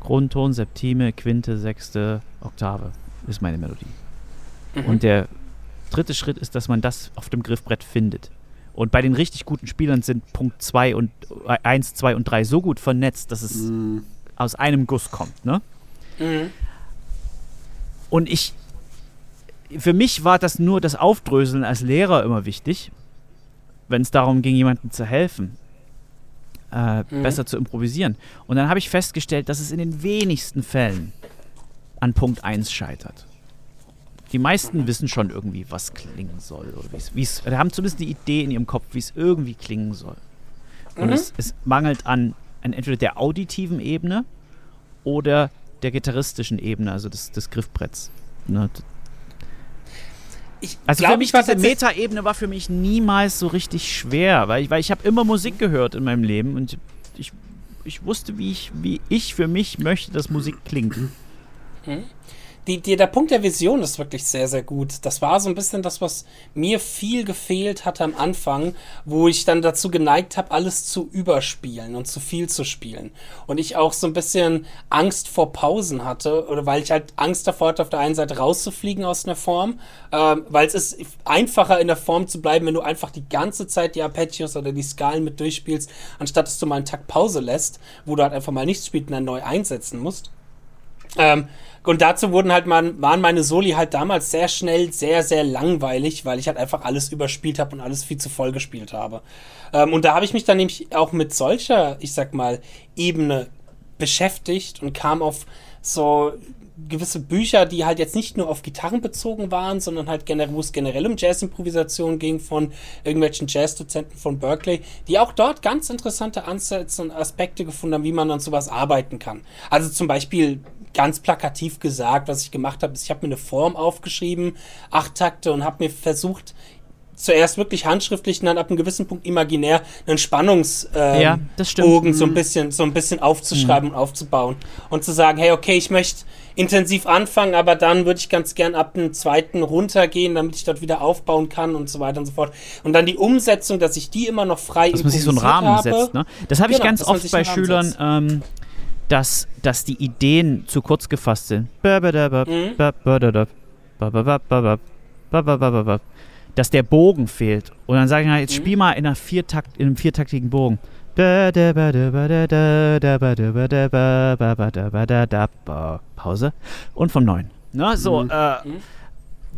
Grundton, Septime, Quinte, Sechste, Oktave ist meine Melodie. Mhm. Und der dritte Schritt ist, dass man das auf dem Griffbrett findet. Und bei den richtig guten Spielern sind Punkt 2 und 1, 2 und 3 so gut vernetzt, dass es Mhm. aus einem Guss kommt, ne? Mhm. Und ich, für mich war das nur das Aufdröseln als Lehrer immer wichtig, wenn es darum ging, jemandem zu helfen, äh, Mhm. besser zu improvisieren. Und dann habe ich festgestellt, dass es in den wenigsten Fällen an Punkt 1 scheitert. Die meisten wissen schon irgendwie, was klingen soll. Oder wie's, wie's, oder haben zumindest die Idee in ihrem Kopf, wie es irgendwie klingen soll. Und Mhm. es, es mangelt an, an entweder der auditiven Ebene oder der gitarristischen Ebene, also des, des Griffbretts. Ne? Ich Also für glaube, mich ich war diese tatsächlich- Meta-Ebene war für mich niemals so richtig schwer, weil ich, weil ich habe immer Musik gehört in meinem Leben und ich, ich wusste, wie ich, wie ich für mich möchte, dass Musik klingt. Die, die, der Punkt der Vision ist wirklich sehr, sehr gut. Das war so ein bisschen das, was mir viel gefehlt hatte am Anfang, wo ich dann dazu geneigt habe, alles zu überspielen und zu viel zu spielen. Und ich auch so ein bisschen Angst vor Pausen hatte, oder weil ich halt Angst davor hatte, auf der einen Seite rauszufliegen aus einer Form, ähm, weil es ist einfacher in der Form zu bleiben, wenn du einfach die ganze Zeit die Arpeggios oder die Skalen mit durchspielst, anstatt dass du mal einen Takt Pause lässt, wo du halt einfach mal nichts spielst und dann neu einsetzen musst. Ähm, und dazu wurden halt man, waren meine Soli halt damals sehr schnell sehr, sehr langweilig, weil ich halt einfach alles überspielt habe und alles viel zu voll gespielt habe. Ähm, und da habe ich mich dann nämlich auch mit solcher, ich sag mal, Ebene beschäftigt und kam auf so gewisse Bücher, die halt jetzt nicht nur auf Gitarren bezogen waren, sondern halt generell, wo es generell um Jazz-Improvisation ging von irgendwelchen Jazz-Dozenten von Berkeley, die auch dort ganz interessante Ansätze und Aspekte gefunden haben, wie man an sowas arbeiten kann. Also zum Beispiel ganz plakativ gesagt, was ich gemacht habe, ist, ich habe mir eine Form aufgeschrieben, acht Takte und habe mir versucht, zuerst wirklich handschriftlich und dann ab einem gewissen Punkt imaginär einen Spannungsbogen ähm, Ja. Bogen so ein bisschen, so ein bisschen aufzuschreiben und aufzubauen und zu sagen, hey, okay, ich möchte intensiv anfangen, aber dann würde ich ganz gern ab dem zweiten runtergehen, damit ich dort wieder aufbauen kann und so weiter und so fort. Und dann die Umsetzung, dass ich die immer noch frei Dass man sich so einen Rahmen habe. setzt. Ne? Das habe ich Genau, ganz dass man oft bei Schülern, ähm, dass, dass die Ideen zu kurz gefasst sind. Mhm. Dass der Bogen fehlt. Und dann sage ich, na, jetzt Mhm. spiel mal in, einer Viertakt, in einem viertaktigen Bogen. Pause. Und vom Neuen. Ne? So, Mhm. äh, Mhm.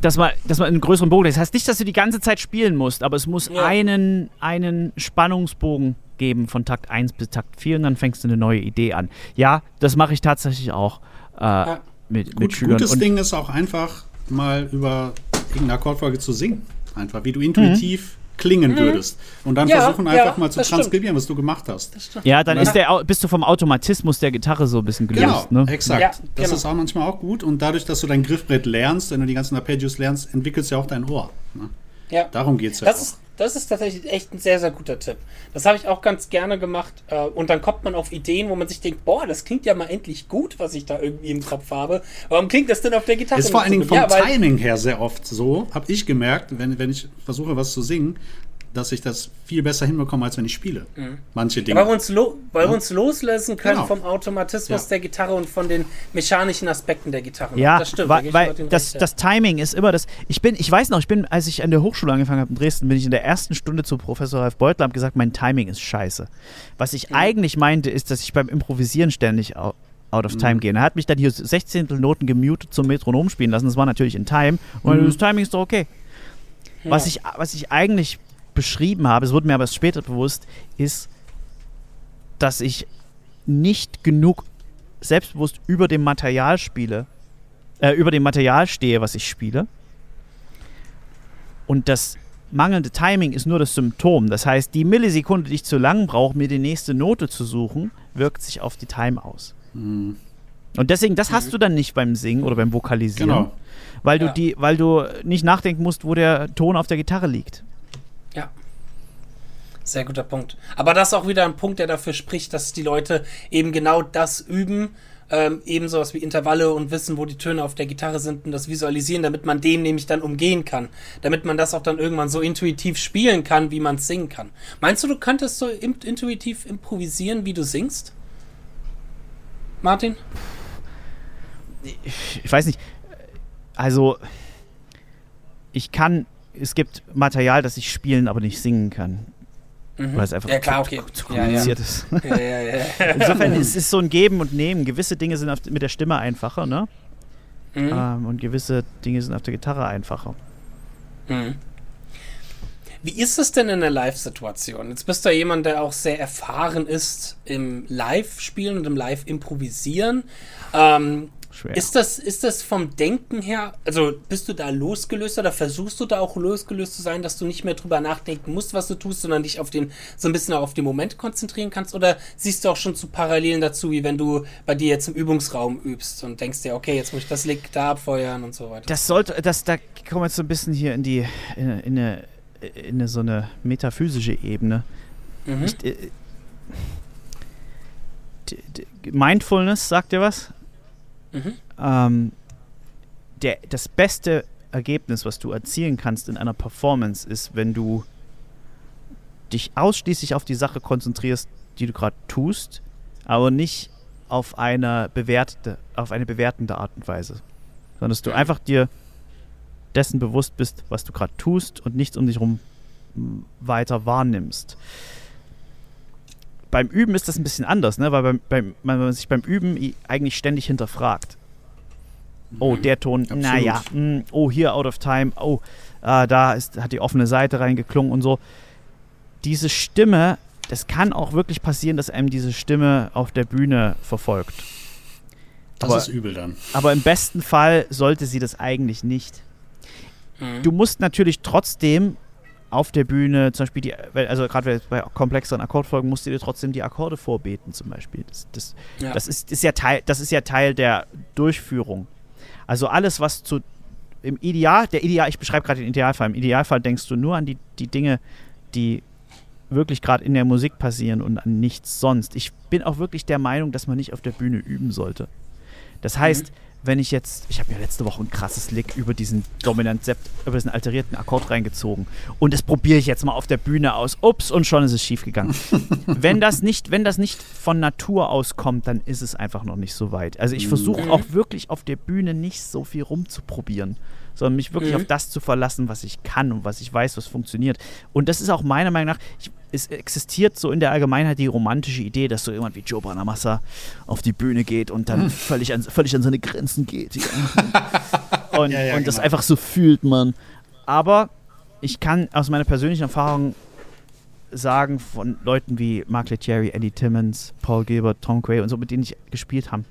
dass man, dass man einen größeren Bogen. Das heißt nicht, dass du die ganze Zeit spielen musst, aber es muss Ja. einen, einen Spannungsbogen geben von Takt 1 bis Takt 4 und dann fängst du eine neue Idee an. Ja, das mache ich tatsächlich auch äh, mit, mit Gut, Schülern. gutes Und Ding ist auch einfach mal über irgendeine Akkordfolge zu singen. Einfach, wie du intuitiv klingen würdest. Und dann Ja, versuchen ja, einfach mal zu stimmt. transkribieren, was du gemacht hast. ja, dann Ja. ist der, bist du vom Automatismus der Gitarre so ein bisschen gelöst. Genau, ne? exakt. Ja, das genau. ist auch manchmal auch gut. Und dadurch, dass du dein Griffbrett lernst, wenn du die ganzen Arpeggios lernst, entwickelst du ja auch dein Ohr. Ne? Ja. Darum geht es ja Das auch. ist, das ist tatsächlich echt ein sehr, sehr guter Tipp. Das habe ich auch ganz gerne gemacht. Äh, und dann kommt man auf Ideen, wo man sich denkt, boah, das klingt ja mal endlich gut, was ich da irgendwie im Kopf habe. Warum klingt das denn auf der Gitarre? Ist vor allen Dingen so vom ja, Timing her sehr oft so, habe ich gemerkt, wenn, wenn ich versuche, was zu singen, dass ich das viel besser hinbekomme, als wenn ich spiele. Manche Dinge. Weil wir uns, lo weil wir uns loslösen können Genau. vom Automatismus Ja. der Gitarre und von den mechanischen Aspekten der Gitarre. Ja, das stimmt. da weil, Martin das, recht, ja. das Timing ist immer das. Ich bin, ich weiß noch, ich bin, als ich an der Hochschule angefangen habe in Dresden, bin ich in der ersten Stunde zu Professor Ralf Beutler und habe gesagt, mein Timing ist scheiße. Was ich Mhm. eigentlich meinte, ist, dass ich beim Improvisieren ständig out of time gehen. Er hat mich dann hier 16 Noten gemutet zum Metronom spielen lassen. Das war natürlich in Time. Und Mhm. das Timing ist doch okay. Was, ich, was ich eigentlich beschrieben habe, es wurde mir aber erst später bewusst, ist, dass ich nicht genug selbstbewusst über dem Material spiele, äh, über dem Material stehe, was ich spiele. Und das mangelnde Timing ist nur das Symptom. Das heißt, die Millisekunde, die ich zu lang brauche, mir die nächste Note zu suchen, wirkt sich auf die Time aus. Mhm. Und deswegen, das hast du dann nicht beim Singen oder beim Vokalisieren, Genau. weil du Ja. die, weil du nicht nachdenken musst, wo der Ton auf der Gitarre liegt. Ja. Sehr guter Punkt. Aber das ist auch wieder ein Punkt, der dafür spricht, dass die Leute eben genau das üben, ähm, eben sowas wie Intervalle und wissen, wo die Töne auf der Gitarre sind und das visualisieren, damit man dem nämlich dann umgehen kann. Damit man das auch dann irgendwann so intuitiv spielen kann, wie man es singen kann. Meinst du, du könntest so intuitiv improvisieren, wie du singst? Martin? Ich weiß nicht, also ich kann, es gibt Material, das ich spielen, aber nicht singen kann, Mhm. weil es einfach Ja, klar, zu, okay. zu Ja, ja. kompliziert ist. Ja, ja, ja. Insofern ist es so ein Geben und Nehmen. Gewisse Dinge sind mit der Stimme einfacher, ne? Mhm. Ähm, und gewisse Dinge sind auf der Gitarre einfacher. Mhm. Wie ist es denn in der Live-Situation? Jetzt bist du ja jemand, der auch sehr erfahren ist im Live-Spielen und im Live-Improvisieren. Ähm, Schwer. ist, das, ist das vom Denken her, also bist du da losgelöst oder versuchst du da auch losgelöst zu sein, dass du nicht mehr drüber nachdenken musst, was du tust, sondern dich auf den, so ein bisschen auch auf den Moment konzentrieren kannst? Oder siehst du auch schon zu Parallelen dazu, wie wenn du bei dir jetzt im Übungsraum übst und denkst dir, okay, jetzt muss ich das Lick da abfeuern und so weiter? Das sollte, das, da kommen wir jetzt so ein bisschen hier in die, in, in, eine, in eine, so eine metaphysische Ebene. Mhm. Ich, äh, d- Mindfulness, sagt ihr was? Mhm. Ähm, der, das beste Ergebnis, was du erzielen kannst in einer Performance, ist, wenn du dich ausschließlich auf die Sache konzentrierst, die du gerade tust, aber nicht auf eine bewertete, auf eine bewertende Art und Weise. Sondern dass du einfach dir dessen bewusst bist, was du gerade tust und nichts um dich herum weiter wahrnimmst. Beim Üben ist das ein bisschen anders, ne? weil beim, beim, wenn man sich beim Üben eigentlich ständig hinterfragt. Oh, der Ton, Absolut. naja, mm, oh, hier out of time, oh, ah, da ist, hat die offene Seite reingeklungen und so. Diese Stimme, das kann auch wirklich passieren, dass einem diese Stimme auf der Bühne verfolgt. Das Aber- ist übel dann. Aber im besten Fall sollte sie das eigentlich nicht. Mhm. Du musst natürlich trotzdem auf der Bühne, zum Beispiel, die, also gerade bei komplexeren Akkordfolgen, musst du dir trotzdem die Akkorde vorbeten, zum Beispiel. Das, das, Ja. das, ist, ist ja Teil, das ist ja Teil der Durchführung. Also alles, was zu im Ideal, der Ideal, ich beschreibe gerade den Idealfall, im Idealfall denkst du nur an die, die Dinge, die wirklich gerade in der Musik passieren und an nichts sonst. Ich bin auch wirklich der Meinung, dass man nicht auf der Bühne üben sollte. Das heißt, wenn ich jetzt, ich habe mir letzte Woche ein krasses Lick über diesen dominant Sept, über diesen alterierten Akkord reingezogen und das probiere ich jetzt mal auf der Bühne aus. Ups, und schon ist es schief gegangen. wenn das nicht, wenn das nicht von Natur aus kommt, dann ist es einfach noch nicht so weit. Also ich versuche Mhm. auch wirklich auf der Bühne nicht so viel rumzuprobieren, sondern mich wirklich Mhm. auf das zu verlassen, was ich kann und was ich weiß, was funktioniert. Und das ist auch meiner Meinung nach, ich, es existiert so in der Allgemeinheit die romantische Idee, dass so jemand wie Joe Bonamassa auf die Bühne geht und dann völlig, an, völlig an seine Grenzen geht. Ja. Und, Ja, ja, und das genau. einfach so fühlt man. Aber ich kann aus meiner persönlichen Erfahrung sagen, von Leuten wie Mark Lettieri, Eddie Timmons, Paul Gilbert, Tom Quay und so, mit denen ich gespielt habe,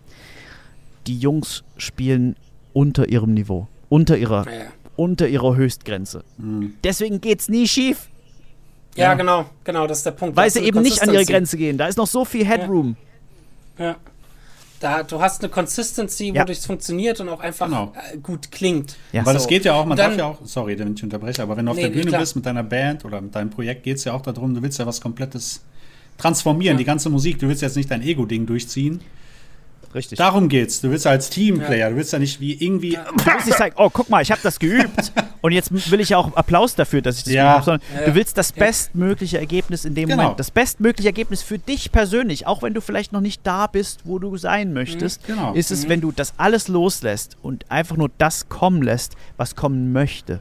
die Jungs spielen unter ihrem Niveau, unter ihrer, ja. unter ihrer Höchstgrenze. Mhm. Deswegen geht's nie schief, Ja, Ja. genau, genau, das ist der Punkt. weil sie eben nicht an ihre. Grenze gehen. Da ist noch so viel Headroom. Ja. Da, du hast eine Consistency, Ja. wodurch es funktioniert und auch einfach Genau. äh, gut klingt. Ja. Weil So. es geht ja auch, man Und dann- darf ja auch, sorry, wenn ich unterbreche, aber wenn du auf Nee, der Bühne klar. bist mit deiner Band oder mit deinem Projekt, geht es ja auch darum, du willst ja was komplettes transformieren, Ja. die ganze Musik, du willst jetzt nicht dein Ego-Ding durchziehen. Richtig. Darum geht's. Du willst ja als Teamplayer, Ja. du willst ja nicht wie irgendwie. Du willst nicht sagen, oh, guck mal, ich habe das geübt und jetzt will ich ja auch Applaus dafür, dass ich das Ja. geübt habe, sondern du willst das bestmögliche Ergebnis in dem Genau. Moment, das bestmögliche Ergebnis für dich persönlich, auch wenn du vielleicht noch nicht da bist, wo du sein möchtest, Genau. ist es, Mhm. wenn du das alles loslässt und einfach nur das kommen lässt, was kommen möchte.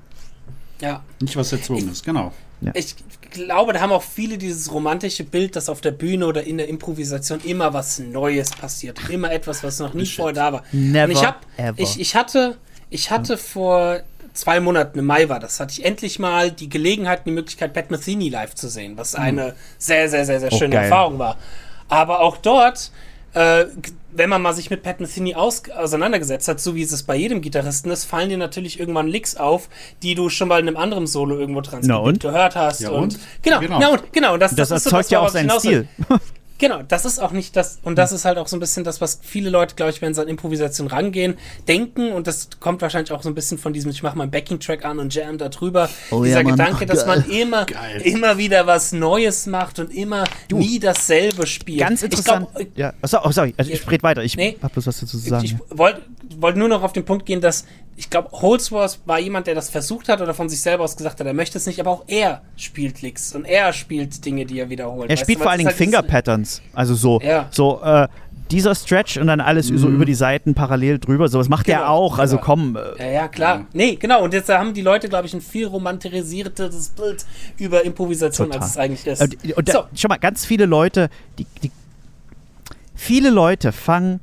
Ja. Nicht was erzwungen ist, genau. Ja. Ich glaube, da haben auch viele dieses romantische Bild, dass auf der Bühne oder in der Improvisation immer was Neues passiert. Immer etwas, was noch nie vorher da war. Never Und ich, hab, ever. ich, ich hatte, ich hatte vor zwei Monaten, im Mai war das, hatte ich endlich mal die Gelegenheit und die Möglichkeit, Pat Metheny live zu sehen, was eine sehr, sehr, sehr, sehr Oh, schöne geil. Erfahrung war. Aber auch dort, äh, wenn man mal sich mit Pat Metheny aus auseinandergesetzt hat, so wie es bei jedem Gitarristen ist, fallen dir natürlich irgendwann Licks auf, die du schon mal in einem anderen Solo irgendwo transkribiert und? gehört hast. Ja, und? und? Genau, Genau. Na und, genau. Und das, Das, ist so erzeugt das, ja auch seinen. Stil. Genau, das ist auch nicht das, und das ist halt auch so ein bisschen das, was viele Leute, glaube ich, wenn sie an Improvisation rangehen, denken, und das kommt wahrscheinlich auch so ein bisschen von diesem, ich mache mal einen Backing-Track an und jam da drüber. Oh Dieser ja. Gedanke, dass man immer, Geil. immer wieder was Neues macht und immer nie dasselbe spielt. Ganz Ich interessant. glaub, ja. oh, so- sorry, also ich rede weiter. Ich Nee. hab bloß was dazu zu sagen. ich ja. wollte wollt nur noch auf den Punkt gehen, dass ich glaube, Holdsworth war jemand, der das versucht hat oder von sich selber aus gesagt hat, er möchte es nicht, aber auch er spielt Licks und er spielt Dinge, die er wiederholt. Er weißt spielt du, vor allen Dingen halt Finger Patterns. Also so, Ja. so äh, dieser Stretch und dann alles so über die Seiten parallel drüber. Sowas macht er Genau, auch. Also genau. komm. Äh, Ja, ja, klar. Nee, genau. Und jetzt haben die Leute, glaube ich, ein viel romantisiertes Bild über Improvisation, Total. als es eigentlich ist. und, und da, so, schau mal, ganz viele Leute, die, die, viele Leute fangen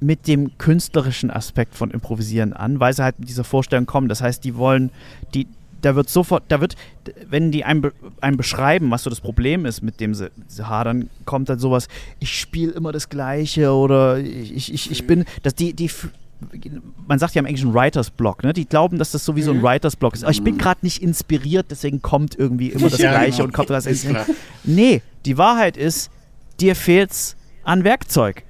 mit dem künstlerischen Aspekt von Improvisieren an, weil sie halt mit dieser Vorstellung kommen. Das heißt, die wollen, die, da wird sofort, da wird, wenn die einem, einem beschreiben, was so das Problem ist, mit dem sie, sie hadern, kommt dann sowas, ich spiele immer das Gleiche oder ich, ich, ich, ich bin, dass die, die, man sagt ja im Englischen Writers Block, ne? Die glauben, dass das sowieso ein Writers Block ist. Aber ich bin gerade nicht inspiriert, deswegen kommt irgendwie immer das Ja, Gleiche genau. und kommt was. Ist. Nee, die Wahrheit ist, dir fehlt's an Werkzeug.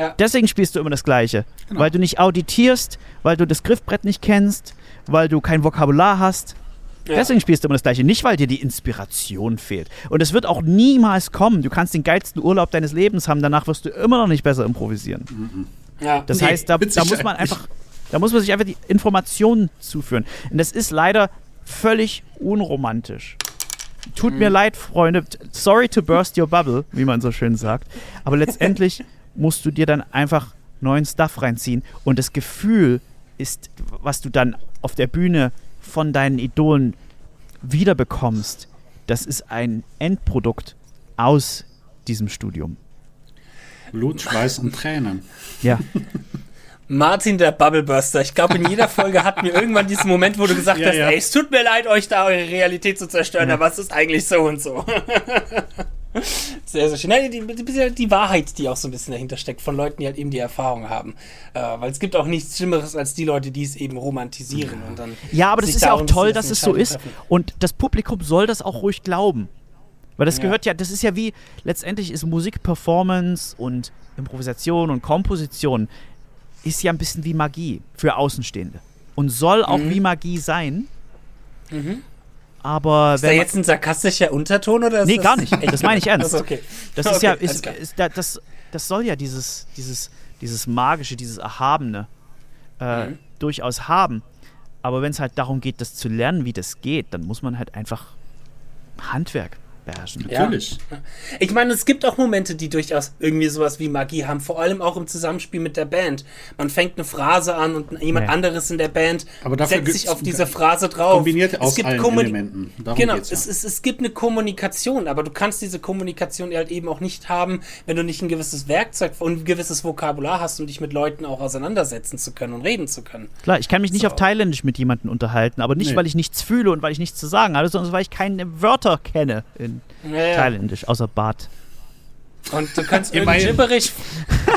Ja. Deswegen spielst du immer das Gleiche. Genau. Weil du nicht auditierst, weil du das Griffbrett nicht kennst, weil du kein Vokabular hast. Ja. Deswegen spielst du immer das Gleiche. Nicht, weil dir die Inspiration fehlt. Und es wird auch niemals kommen. Du kannst den geilsten Urlaub deines Lebens haben, danach wirst du immer noch nicht besser improvisieren. ja. Das Nee, heißt, da, da muss man einfach, da muss man sich einfach die Informationen zuführen. Und das ist leider völlig unromantisch. Tut mir leid, Freunde. Sorry to burst your bubble, wie man so schön sagt. Aber letztendlich musst du dir dann einfach neuen Stuff reinziehen. Und das Gefühl ist, was du dann auf der Bühne von deinen Idolen wiederbekommst, das ist ein Endprodukt aus diesem Studium. Blut, Schweiß und Tränen. Ja. Martin der Bubbleburster. Ich glaube, in jeder Folge hatten wir irgendwann diesen Moment, wo du gesagt Ja, hast, ja. ey, es tut mir leid, euch da eure Realität zu zerstören, aber es ist eigentlich so und so. sehr, sehr schön. Nein, die, die, die Wahrheit, die auch so ein bisschen dahinter steckt, von Leuten, die halt eben die Erfahrung haben. Äh, weil es gibt auch nichts Schlimmeres als die Leute, die es eben romantisieren. Und dann Ja, aber das ist ja auch toll, dass es so ist. Treffen. Und das Publikum soll das auch ruhig glauben. Weil das Ja. gehört ja, das ist ja wie, letztendlich ist Musik, Performance und Improvisation und Komposition ist ja ein bisschen wie Magie für Außenstehende. Und soll auch Mhm. wie Magie sein. Mhm. Aber Ist da jetzt ein sarkastischer Unterton oder ist Nee, gar nicht. Das meine ich ernst. Das ist okay. das ist Okay, ja, ist, ist, da- das, das soll ja dieses, dieses, dieses Magische, dieses Erhabene äh, Mhm. durchaus haben. Aber wenn es halt darum geht, das zu lernen, wie das geht, dann muss man halt einfach Handwerk beherrschen. Ja. Natürlich. Ich meine, es gibt auch Momente, die durchaus irgendwie sowas wie Magie haben, vor allem auch im Zusammenspiel mit der Band. Man fängt eine Phrase an und jemand Ja. anderes in der Band setzt sich auf diese Phrase drauf. Kombiniert aus allen Kommuni- Elementen. Darum Genau, ja. es, es, es gibt eine Kommunikation, aber du kannst diese Kommunikation halt eben auch nicht haben, wenn du nicht ein gewisses Werkzeug und ein gewisses Vokabular hast, um dich mit Leuten auch auseinandersetzen zu können und reden zu können. Klar, ich kann mich nicht So. auf Thailändisch mit jemandem unterhalten, aber nicht, Nee. weil ich nichts fühle und weil ich nichts zu sagen habe, sondern weil ich keine Wörter kenne in Ja, ja. Thailändisch, außer Bad. Und du kannst irgendein Immerhin. Gibberisch,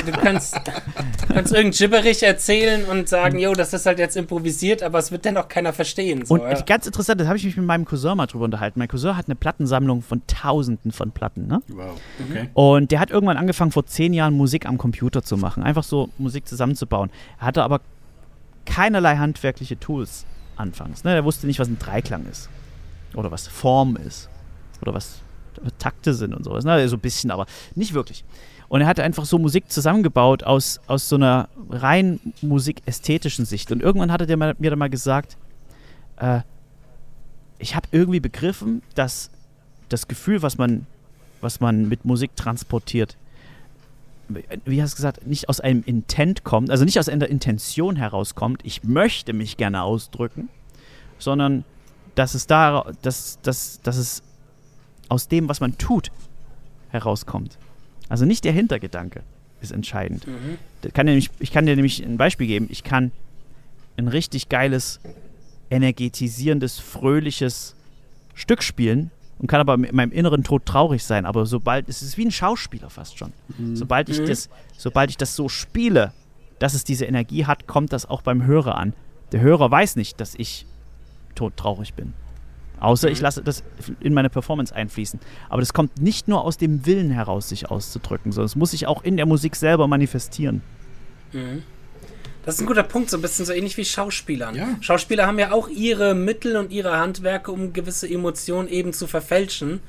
du kannst, du kannst irgendein Gibberisch erzählen und sagen, jo, das ist halt jetzt improvisiert, aber es wird dennoch keiner verstehen. So, Und ja. ganz interessant, das habe ich mich mit meinem Cousin mal drüber unterhalten. Mein Cousin hat eine Plattensammlung von Tausenden von Platten, ne? Wow. Okay. Und der hat irgendwann angefangen, vor zehn Jahren Musik am Computer zu machen. Einfach so Musik zusammenzubauen. Er hatte aber keinerlei handwerkliche Tools anfangs. Ne? Er wusste nicht, was ein Dreiklang ist. Oder was Form ist. Oder was Takte sind und sowas. Ne? So ein bisschen, aber nicht wirklich. Und er hatte einfach so Musik zusammengebaut aus, aus so einer rein musikästhetischen Sicht. Und irgendwann hatte der mir dann mal gesagt, äh, ich habe irgendwie begriffen, dass das Gefühl, was man, was man mit Musik transportiert, wie hast du gesagt, nicht aus einem Intent kommt, also nicht aus einer Intention herauskommt, ich möchte mich gerne ausdrücken, sondern dass es da, dass, dass, dass es aus dem, was man tut, herauskommt. Also nicht der Hintergedanke ist entscheidend. Mhm. Kann nämlich, ich kann dir nämlich ein Beispiel geben. Ich kann ein richtig geiles, energetisierendes, fröhliches Stück spielen und kann aber mit meinem inneren Tod traurig sein. Aber sobald, es ist wie ein Schauspieler fast schon. Sobald, ich Mhm. das, sobald ich das so spiele, dass es diese Energie hat, kommt das auch beim Hörer an. Der Hörer weiß nicht, dass ich todtraurig bin. Außer ich Mhm. lasse das in meine Performance einfließen. Aber das kommt nicht nur aus dem Willen heraus, sich auszudrücken, sondern es muss sich auch in der Musik selber manifestieren. Mhm. Das ist ein guter Punkt, so ein bisschen so ähnlich wie Schauspielern. Ja. Schauspieler haben ja auch ihre Mittel und ihre Handwerke, um gewisse Emotionen eben zu verfälschen.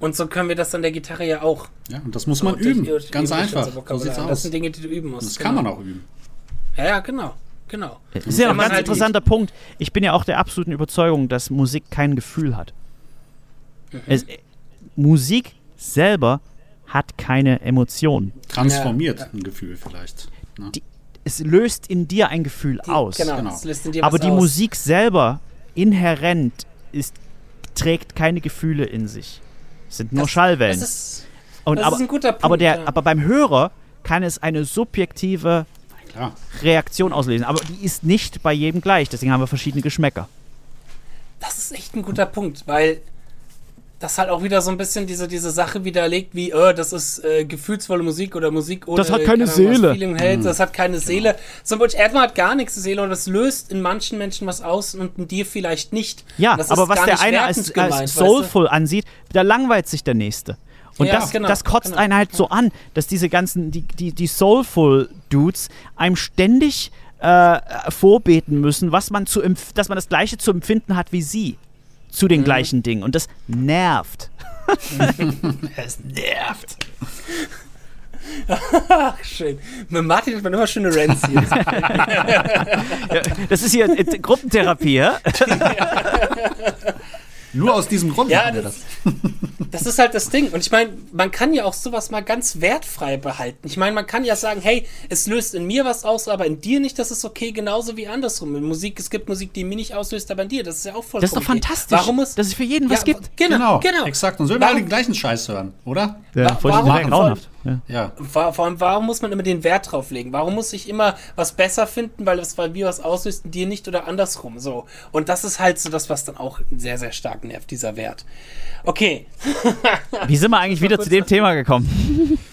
Und so können wir das an der Gitarre ja auch. Ja, und das muss man durch- üben. durch- Ganz einfach. So sieht's Das aus. sind Dinge, die du üben musst. Das kann man genau. auch üben. Ja, ja, genau. Genau. Das ist ja Wenn ein ganz halt interessanter Punkt. Ich bin ja auch der absoluten Überzeugung, dass Musik kein Gefühl hat. Mhm. Es, äh, Musik selber hat keine Emotion. Transformiert Ja, ja. ein Gefühl vielleicht. Ne? Die- Es löst in dir ein Gefühl aus. Genau, Genau. Aber was die aus. Musik selber inhärent ist, trägt keine Gefühle in sich. Es sind nur Das- Schallwellen. Das ist, Und das aber, ist ein guter Punkt. aber, der, ja. aber beim Hörer kann es eine subjektive Klar. Reaktion auslösen. Aber die ist nicht bei jedem gleich. Deswegen haben wir verschiedene Geschmäcker. Das ist echt ein guter Punkt, weil das halt auch wieder so ein bisschen diese, diese Sache widerlegt, wie, äh, das ist äh, gefühlsvolle Musik oder Musik ohne Das hat keine Ahnung, Seele. Feeling hält, das hat keine Seele. Zum Beispiel, Erdmann hat gar nichts Seele und das löst in manchen Menschen was aus und in dir vielleicht nicht. Ja, aber ist was der eine wertend als, gemeint, als weißt soulful ansieht, da langweilt sich der nächste. Und Ja, das, genau, das kotzt genau. einen halt so an, dass diese ganzen, die, die, die soulful Dudes einem ständig äh, vorbeten müssen, was man zu dass man das gleiche zu empfinden hat wie sie zu Mhm. den gleichen Dingen. Und das nervt. Es nervt. Ach, schön. Mit Martin hat man immer schöne Rants hier. Das ist hier äh, Gruppentherapie, ja? Nur aus diesem Grund Ja, machen wir das, das. das ist halt das Ding. Und ich meine, man kann ja auch sowas mal ganz wertfrei behalten. Ich meine, man kann ja sagen, hey, es löst in mir was aus, aber in dir nicht, das ist okay, genauso wie andersrum. In Musik, es gibt Musik, die mir nicht auslöst, aber in dir, das ist ja auch vollkommen Das ist doch fantastisch, Warum muss, dass es für jeden was ja, gibt. Genau, genau. Exakt. Und so wir alle den gleichen Scheiß hören, oder? Ja, Wa- voll warum- grauenhaft. Ja. Ja. Vor, vor allem, warum muss man immer den Wert drauf legen? Warum muss ich immer was besser finden, weil es bei mir was auslöst und dir nicht oder andersrum? So. Und das ist halt so das, was dann auch sehr, sehr stark nervt, dieser Wert. Okay. Wie sind wir eigentlich wieder zu dem Thema gekommen?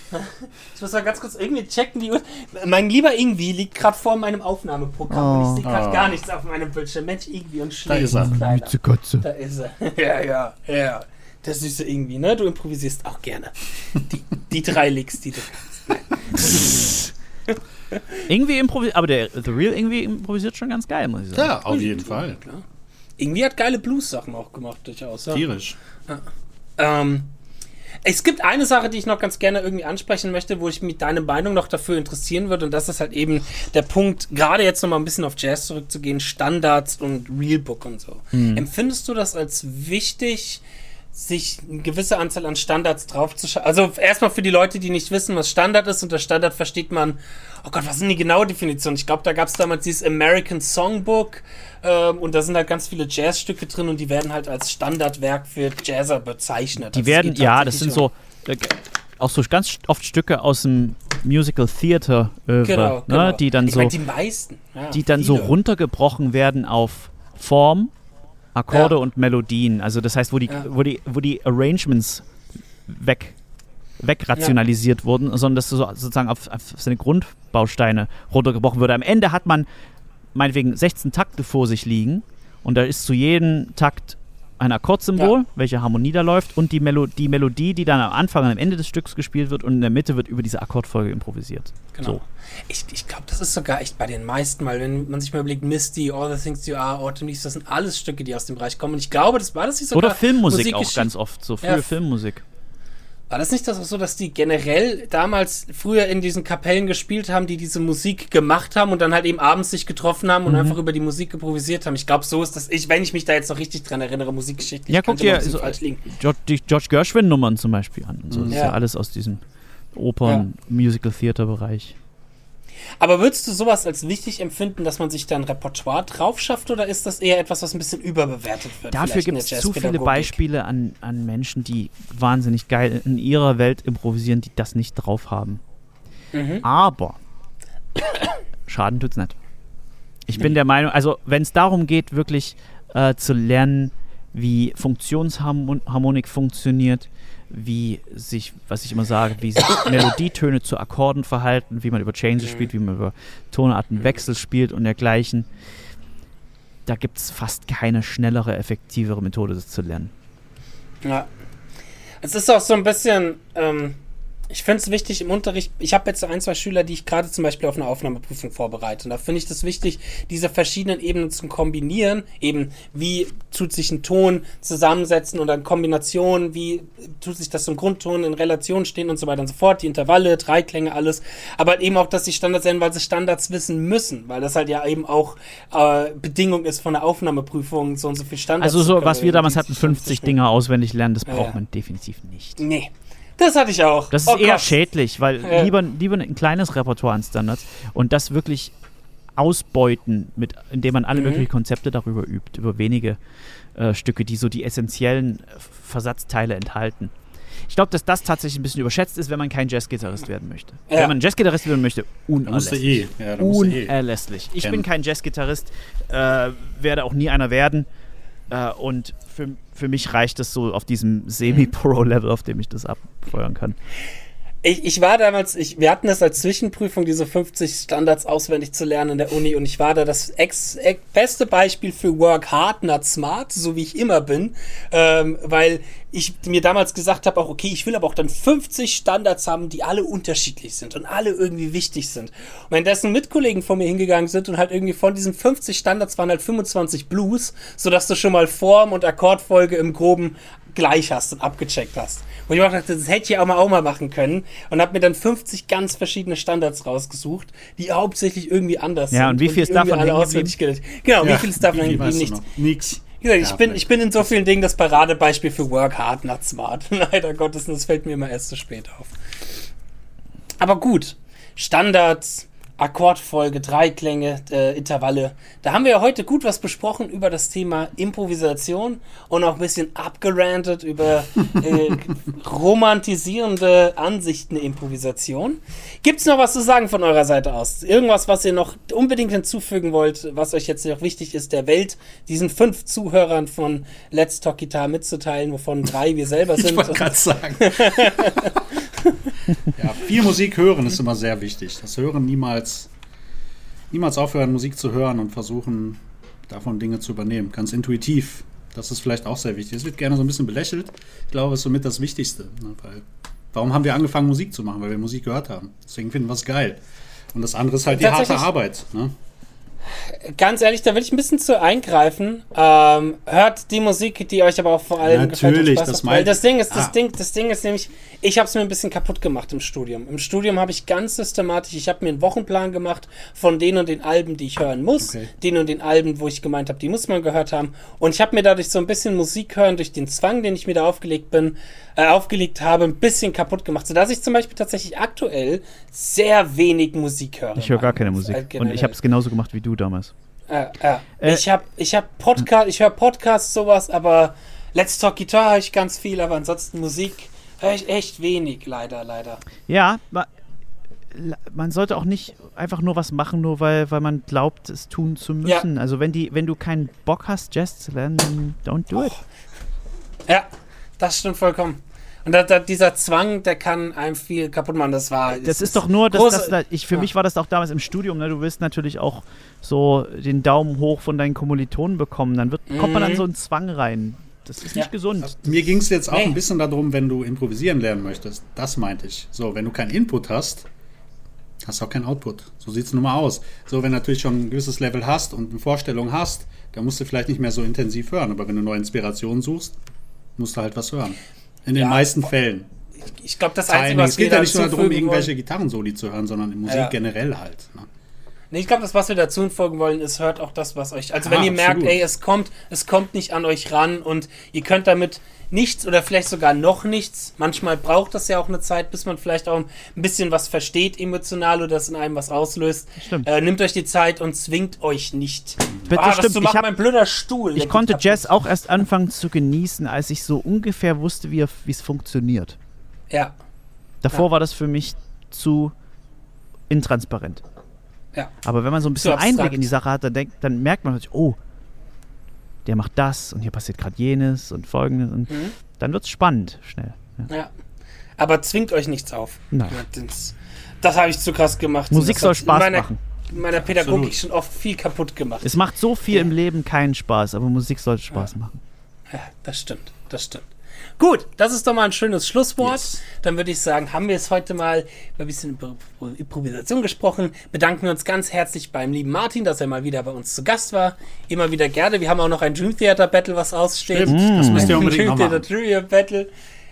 Ich muss mal ganz kurz irgendwie checken, die Uhr. Mein lieber Ingwie liegt gerade vor meinem Aufnahmeprogramm und ich sehe gerade Oh. gar nichts auf meinem Bildschirm. Mensch, Ingwie und schlägt. ist er. Da ist er. Ja, ja, ja. Der süße Ingwie, ne? Du improvisierst auch gerne. Die, die drei Licks, die du kannst. Irgendwie improvisiert, aber der The Real irgendwie improvisiert schon ganz geil, muss ich sagen. Ja, auf jeden Fall. Klar. Ingwie hat geile Blues-Sachen auch gemacht, durchaus. Ja. Tierisch. Ähm, es gibt eine Sache, die ich noch ganz gerne irgendwie ansprechen möchte, wo ich mich deine Meinung noch dafür interessieren würde. Und das ist halt eben der Punkt, gerade jetzt noch mal ein bisschen auf Jazz zurückzugehen, Standards und Realbook und so. Empfindest du das als wichtig, sich eine gewisse Anzahl an Standards draufzuschauen? Also erstmal für die Leute, die nicht wissen, was Standard ist. Unter Standard versteht man, oh Gott, was denn die genaue Definition? Ich glaube, da gab es damals dieses American Songbook ähm, und da sind halt ganz viele Jazzstücke drin und die werden halt als Standardwerk für Jazzer bezeichnet. Die Also es werden, ja, das sind so äh, auch so ganz oft Stücke aus dem Musical Theater um- genau, ne, genau. die dann ich so mein, die meisten, ja, die dann so viele. runtergebrochen werden auf Form, Akkorde Ja. und Melodien. Also das heißt, wo die Ja. wo die wo die Arrangements weg wegrationalisiert wurden, sondern dass so, sozusagen auf, auf seine Grundbausteine runtergebrochen würde. Am Ende hat man meinetwegen 16 Takte vor sich liegen und da ist zu jedem Takt ein Akkordsymbol, Ja. welche Harmonie da läuft und die, Melo die Melodie, die dann am Anfang und am Ende des Stücks gespielt wird und in der Mitte wird über diese Akkordfolge improvisiert. Genau. So. Ich, ich glaube, das ist sogar echt bei den meisten, weil wenn man sich mal überlegt, Misty, All the Things You Are, Autumn Leaves, das sind alles Stücke, die aus dem Bereich kommen. Und ich glaube, das war das nicht sogar Oder Filmmusik auch Musikgeschichte- ganz oft, so frühe Ja. Filmmusik. War das nicht das auch so, dass die generell damals früher in diesen Kapellen gespielt haben, die diese Musik gemacht haben und dann halt eben abends sich getroffen haben und Mhm. einfach über die Musik improvisiert haben? Ich glaube, so ist das. Ich, wenn ich mich da jetzt noch richtig dran erinnere, Musikgeschichte. Ja, guck dir so, liegen. George, die George Gershwin-Nummern zum Beispiel an. Und so. Das ist ja Ja. alles aus diesem Opern-Musical-Theater-Bereich. Aber würdest du sowas als wichtig empfinden, dass man sich da ein Repertoire drauf schafft oder ist das eher etwas, was ein bisschen überbewertet wird? Dafür gibt es zu viele Beispiele an, an Menschen, die wahnsinnig geil in ihrer Welt improvisieren, die das nicht drauf haben. Mhm. Aber Schaden tut's nicht. Ich bin der Meinung, also wenn es darum geht, wirklich äh, zu lernen, wie Funktionsharmonik funktioniert, wie sich, was ich immer sage, wie sich Melodietöne zu Akkorden verhalten, wie man über Changes spielt, wie man über Tonartenwechsel spielt und dergleichen. Da gibt es fast keine schnellere, effektivere Methode, das zu lernen. Ja. Es ist auch so ein bisschen, ähm, ich finde es wichtig im Unterricht, ich habe jetzt ein, zwei Schüler, die ich gerade zum Beispiel auf eine Aufnahmeprüfung vorbereite. Und da finde ich das wichtig, diese verschiedenen Ebenen zu kombinieren. Eben, wie tut sich ein Ton zusammensetzen und dann Kombinationen, wie tut sich das zum Grundton in Relation stehen und so weiter und so fort. Die Intervalle, Dreiklänge, alles. Aber halt eben auch, dass sie Standards sind, weil sie Standards wissen müssen. Weil das halt ja eben auch äh, Bedingung ist von der Aufnahmeprüfung, so und so viel Standards. Also so, was wir damals hatten, 50 Dinge auswendig lernen, das braucht ja. man definitiv nicht. Nee. Das hatte ich auch. Das ist oh eher Gott. schädlich, weil ja. lieber, lieber ein kleines Repertoire an Standards und das wirklich ausbeuten, mit, indem man alle mhm. möglichen Konzepte darüber übt, über wenige äh, Stücke, die so die essentiellen Versatzteile enthalten. Ich glaube, dass das tatsächlich ein bisschen überschätzt ist, wenn man kein Jazzgitarrist werden möchte. Ja. Wenn man Jazzgitarrist werden möchte, unerlässlich. Eh. Ja, unerlässlich. Ich bin kein Jazzgitarrist, äh, werde auch nie einer werden. Äh, und für, für mich reicht es so auf diesem Semi-Pro-Level, auf dem ich das abfeuern kann. Ich, ich war damals, ich, wir hatten das als Zwischenprüfung, diese 50 Standards auswendig zu lernen in der Uni und ich war da das ex, ex beste Beispiel für Work Hard, not smart, so wie ich immer bin, ähm, weil ich mir damals gesagt habe, auch okay, ich will aber auch dann 50 Standards haben, die alle unterschiedlich sind und alle irgendwie wichtig sind. Und wenn dessen Mitkollegen von mir hingegangen sind und halt irgendwie von diesen 50 Standards waren halt 25 Blues, sodass du schon mal Form und Akkordfolge im Groben gleich hast und abgecheckt hast. Und ich dachte, das hätte ich auch mal, auch mal machen können. Und habe mir dann 50 ganz verschiedene Standards rausgesucht, die hauptsächlich irgendwie anders ja, sind. Ja, und wie viel ist davon hängen geblieben? Genau, ja, wie viel ist davon hängen geblieben? Nichts. Nix. ich, bin, ich bin in so vielen Dingen das Paradebeispiel für Work Hard, not smart. Leider Gottes, das fällt mir immer erst zu spät auf. Aber gut, Standards, Akkordfolge, Dreiklänge, äh, Intervalle. Da haben wir ja heute gut was besprochen über das Thema Improvisation und auch ein bisschen abgerantet über äh, romantisierende Ansichten der Improvisation. Gibt es noch was zu sagen von eurer Seite aus? Irgendwas, was ihr noch unbedingt hinzufügen wollt, was euch jetzt noch wichtig ist, der Welt, diesen fünf Zuhörern von Let's Talk Guitar mitzuteilen, wovon drei wir selber sind? Ich wollte gerade sagen. ja, viel Musik hören ist immer sehr wichtig. Das Hören niemals, niemals aufhören, Musik zu hören und versuchen, davon Dinge zu übernehmen. Ganz intuitiv. Das ist vielleicht auch sehr wichtig. Es wird gerne so ein bisschen belächelt. Ich glaube, es ist somit das Wichtigste. Ne? Weil, warum haben wir angefangen, Musik zu machen? Weil wir Musik gehört haben. Deswegen finden wir es geil. Und das andere ist halt die harte Arbeit. Ne? Ganz ehrlich, da will ich ein bisschen zu eingreifen. Ähm, hört die Musik, die euch aber auch vor allem Natürlich, gefällt. Das, Weil das Ding ist, das ah. Ding, das Ding ist nämlich, ich habe es mir ein bisschen kaputt gemacht im Studium. Im Studium habe ich ganz systematisch, ich habe mir einen Wochenplan gemacht von den und den Alben, die ich hören muss, okay. den und den Alben, wo ich gemeint habe, die muss man gehört haben. Und ich habe mir dadurch so ein bisschen Musik hören durch den Zwang, den ich mir da aufgelegt bin, äh, aufgelegt habe, ein bisschen kaputt gemacht, sodass ich zum Beispiel tatsächlich aktuell sehr wenig Musik höre. Ich höre gar keine Musik. Und ich habe es genauso gemacht wie du damals. Äh, äh. Ich habe ich hab Podcast, ich höre Podcasts, sowas, aber Let's Talk Guitar höre ich ganz viel, aber ansonsten Musik echt wenig, leider, leider. Ja, man sollte auch nicht einfach nur was machen, nur weil, weil man glaubt, es tun zu müssen. Ja. Also wenn die, wenn du keinen Bock hast, Jazz zu lernen, dann don't do it. Ja, das stimmt vollkommen. Und da, da, dieser Zwang, der kann einem viel kaputt machen. Das war. Das ist doch nur, dass, dass ich, für ja. mich war das auch damals im Studium. Ne? Du willst natürlich auch so den Daumen hoch von deinen Kommilitonen bekommen. Dann wird, kommt man an mhm. so einen Zwang rein. Das ist nicht gesund. Also, mir ging es jetzt auch nee. ein bisschen darum, wenn du improvisieren lernen möchtest. Das meinte ich. So, wenn du keinen Input hast, hast du auch keinen Output. So sieht es nun mal aus. So, wenn du natürlich schon ein gewisses Level hast und eine Vorstellung hast, dann musst du vielleicht nicht mehr so intensiv hören. Aber wenn du neue Inspirationen suchst, musst du halt was hören. In den ja, meisten Fällen. Ich, ich glaube, das Einzige, was Es geht ja nicht nur darum, irgendwelche Gitarrensoli zu hören, sondern in Musik ja. generell halt. Ne? Nee, ich glaube, das, was wir dazu hinfolgen wollen, ist, hört auch das, was euch. Also, ah, wenn ihr absolut. merkt, ey, es kommt, es kommt nicht an euch ran und ihr könnt damit nichts oder vielleicht sogar noch nichts. Manchmal braucht das ja auch eine Zeit, bis man vielleicht auch ein bisschen was versteht emotional oder das in einem was auslöst. Stimmt. Äh, nehmt euch die Zeit und zwingt euch nicht. Bitte, ah, stimmt. zu Ich machen, hab- mein blöder Stuhl. Ich konnte Jazz auch erst anfangen zu genießen, als ich so ungefähr wusste, wie es funktioniert. Ja, Davor Ja. war das für mich zu intransparent. Ja. Aber wenn man so ein bisschen abstrakt. Einblick in die Sache hat, dann, denkt, dann merkt man natürlich, oh, der macht das und hier passiert gerade jenes und folgendes. Und Mhm. dann wird es spannend schnell. Ja. Ja. Aber zwingt euch nichts auf. Nein. Das, das habe ich zu krass gemacht. Musik soll Spaß in meiner, machen. In meiner Pädagogik Absolut. schon oft viel kaputt gemacht. Es macht so viel im Leben keinen Spaß, aber Musik sollte Spaß machen. Ja, das stimmt, das stimmt. Gut, das ist doch mal ein schönes Schlusswort. Yes. Dann würde ich sagen, haben wir es heute mal über ein bisschen Improvisation gesprochen. Bedanken wir uns ganz herzlich beim lieben Martin, dass er mal wieder bei uns zu Gast war. Immer wieder gerne. Wir haben auch noch ein Dream Theater Battle, was aussteht. Stimmt, das müsst ihr Ein unbedingt Dream noch Theater. Dream Battle.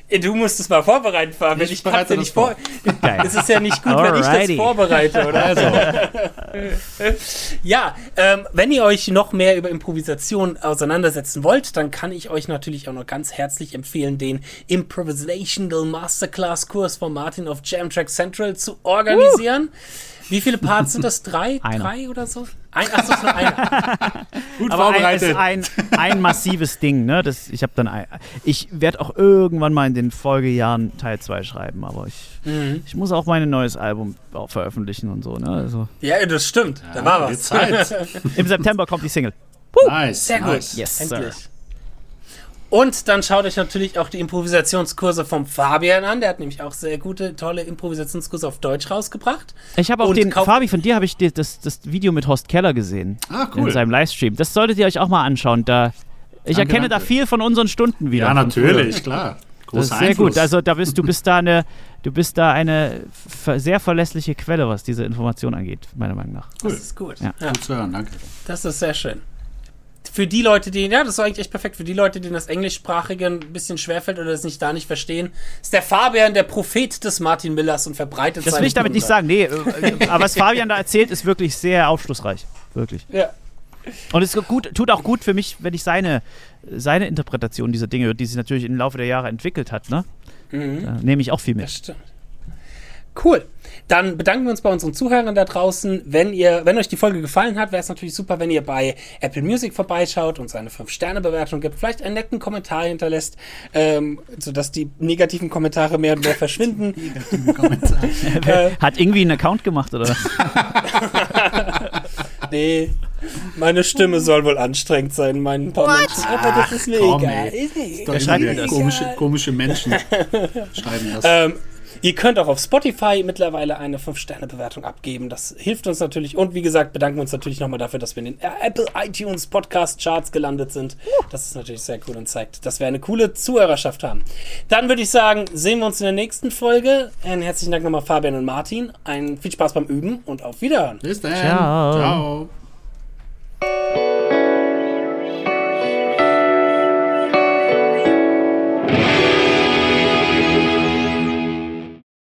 Äh, Du musst es mal vorbereiten, Fabian. Ich Ich, kann bereite ja nicht vor. Geil. Es ist ja nicht gut, wenn ich das Alrighty. vorbereite, oder? Also, Ja, ähm, wenn ihr euch noch mehr über Improvisation auseinandersetzen wollt, dann kann ich euch natürlich auch noch ganz herzlich empfehlen, den Improvisational Masterclass Kurs von Martin auf Jam Track Central zu organisieren. Wie viele Parts sind das? Drei? Einer. Drei oder so? Ein, ach so, ist nur einer. gut Aber ein, ist vorbereitet. ein, ein massives Ding, ne? Das, ich habe dann ein, ich werde auch irgendwann mal in den Folgejahren Teil 2 schreiben, aber ich, Mhm. ich muss auch mein neues Album auch veröffentlichen und so, ne? Also Ja, das stimmt. da war was. Zeit. im September kommt die Single. Nice. Sehr gut. nice. Yes, Endlich. sir. Und dann schaut euch natürlich auch die Improvisationskurse vom Fabian an. Der hat nämlich auch sehr gute, tolle Improvisationskurse auf Deutsch rausgebracht. Ich habe auch Und den, Fabi, von dir habe ich das, das Video mit Horst Keller gesehen. Ah, In cool. seinem Livestream. Das solltet ihr euch auch mal anschauen. Da, ich Danke, erkenne da danke. viel von unseren Stunden wieder. Ja, natürlich, klar. Das ist sehr Einfluss. gut. Also da bist du bist da eine, du bist da eine sehr verlässliche Quelle, was diese Information angeht, meiner Meinung nach. Das ist gut. Ja. Ja. Gut zu hören, danke. Das ist sehr schön. Für die Leute, die, ja, das war eigentlich echt perfekt. Für die Leute, denen das Englischsprachige ein bisschen schwerfällt oder es nicht da nicht verstehen, ist der Fabian der Prophet des Martin Millers und verbreitet Das will ich damit nicht Gute. sagen. Nee, äh, aber was Fabian da erzählt, ist wirklich sehr aufschlussreich. Wirklich. Ja. Und es gut, tut auch gut für mich, wenn ich seine, seine Interpretation dieser Dinge, die sich natürlich im Laufe der Jahre entwickelt hat, ne? Mhm. Da nehme ich auch viel mit. Das stimmt. Cool. Dann bedanken wir uns bei unseren Zuhörern da draußen. Wenn ihr, wenn euch die Folge gefallen hat, wäre es natürlich super, wenn ihr bei Apple Music vorbeischaut und eine 5-Sterne-Bewertung gibt, vielleicht einen netten Kommentar hinterlässt, ähm, sodass die negativen Kommentare mehr und mehr verschwinden. Äh, Hat irgendwie einen Account gemacht, oder was? nee, meine Stimme soll wohl anstrengend sein, mein paar Menschen. Aber das ist mir komm, egal. Ist mir egal. komische, komische Menschen schreiben das. Ähm, ihr könnt auch auf Spotify mittlerweile eine 5-Sterne-Bewertung abgeben. Das hilft uns natürlich. Und wie gesagt, bedanken wir uns natürlich nochmal dafür, dass wir in den Apple iTunes Podcast Charts gelandet sind. Das ist natürlich sehr cool und zeigt, dass wir eine coole Zuhörerschaft haben. Dann würde ich sagen, sehen wir uns in der nächsten Folge. Einen herzlichen Dank nochmal Fabian und Martin. Ein viel Spaß beim Üben und auf Wiederhören. Bis dann. Ciao. Ciao.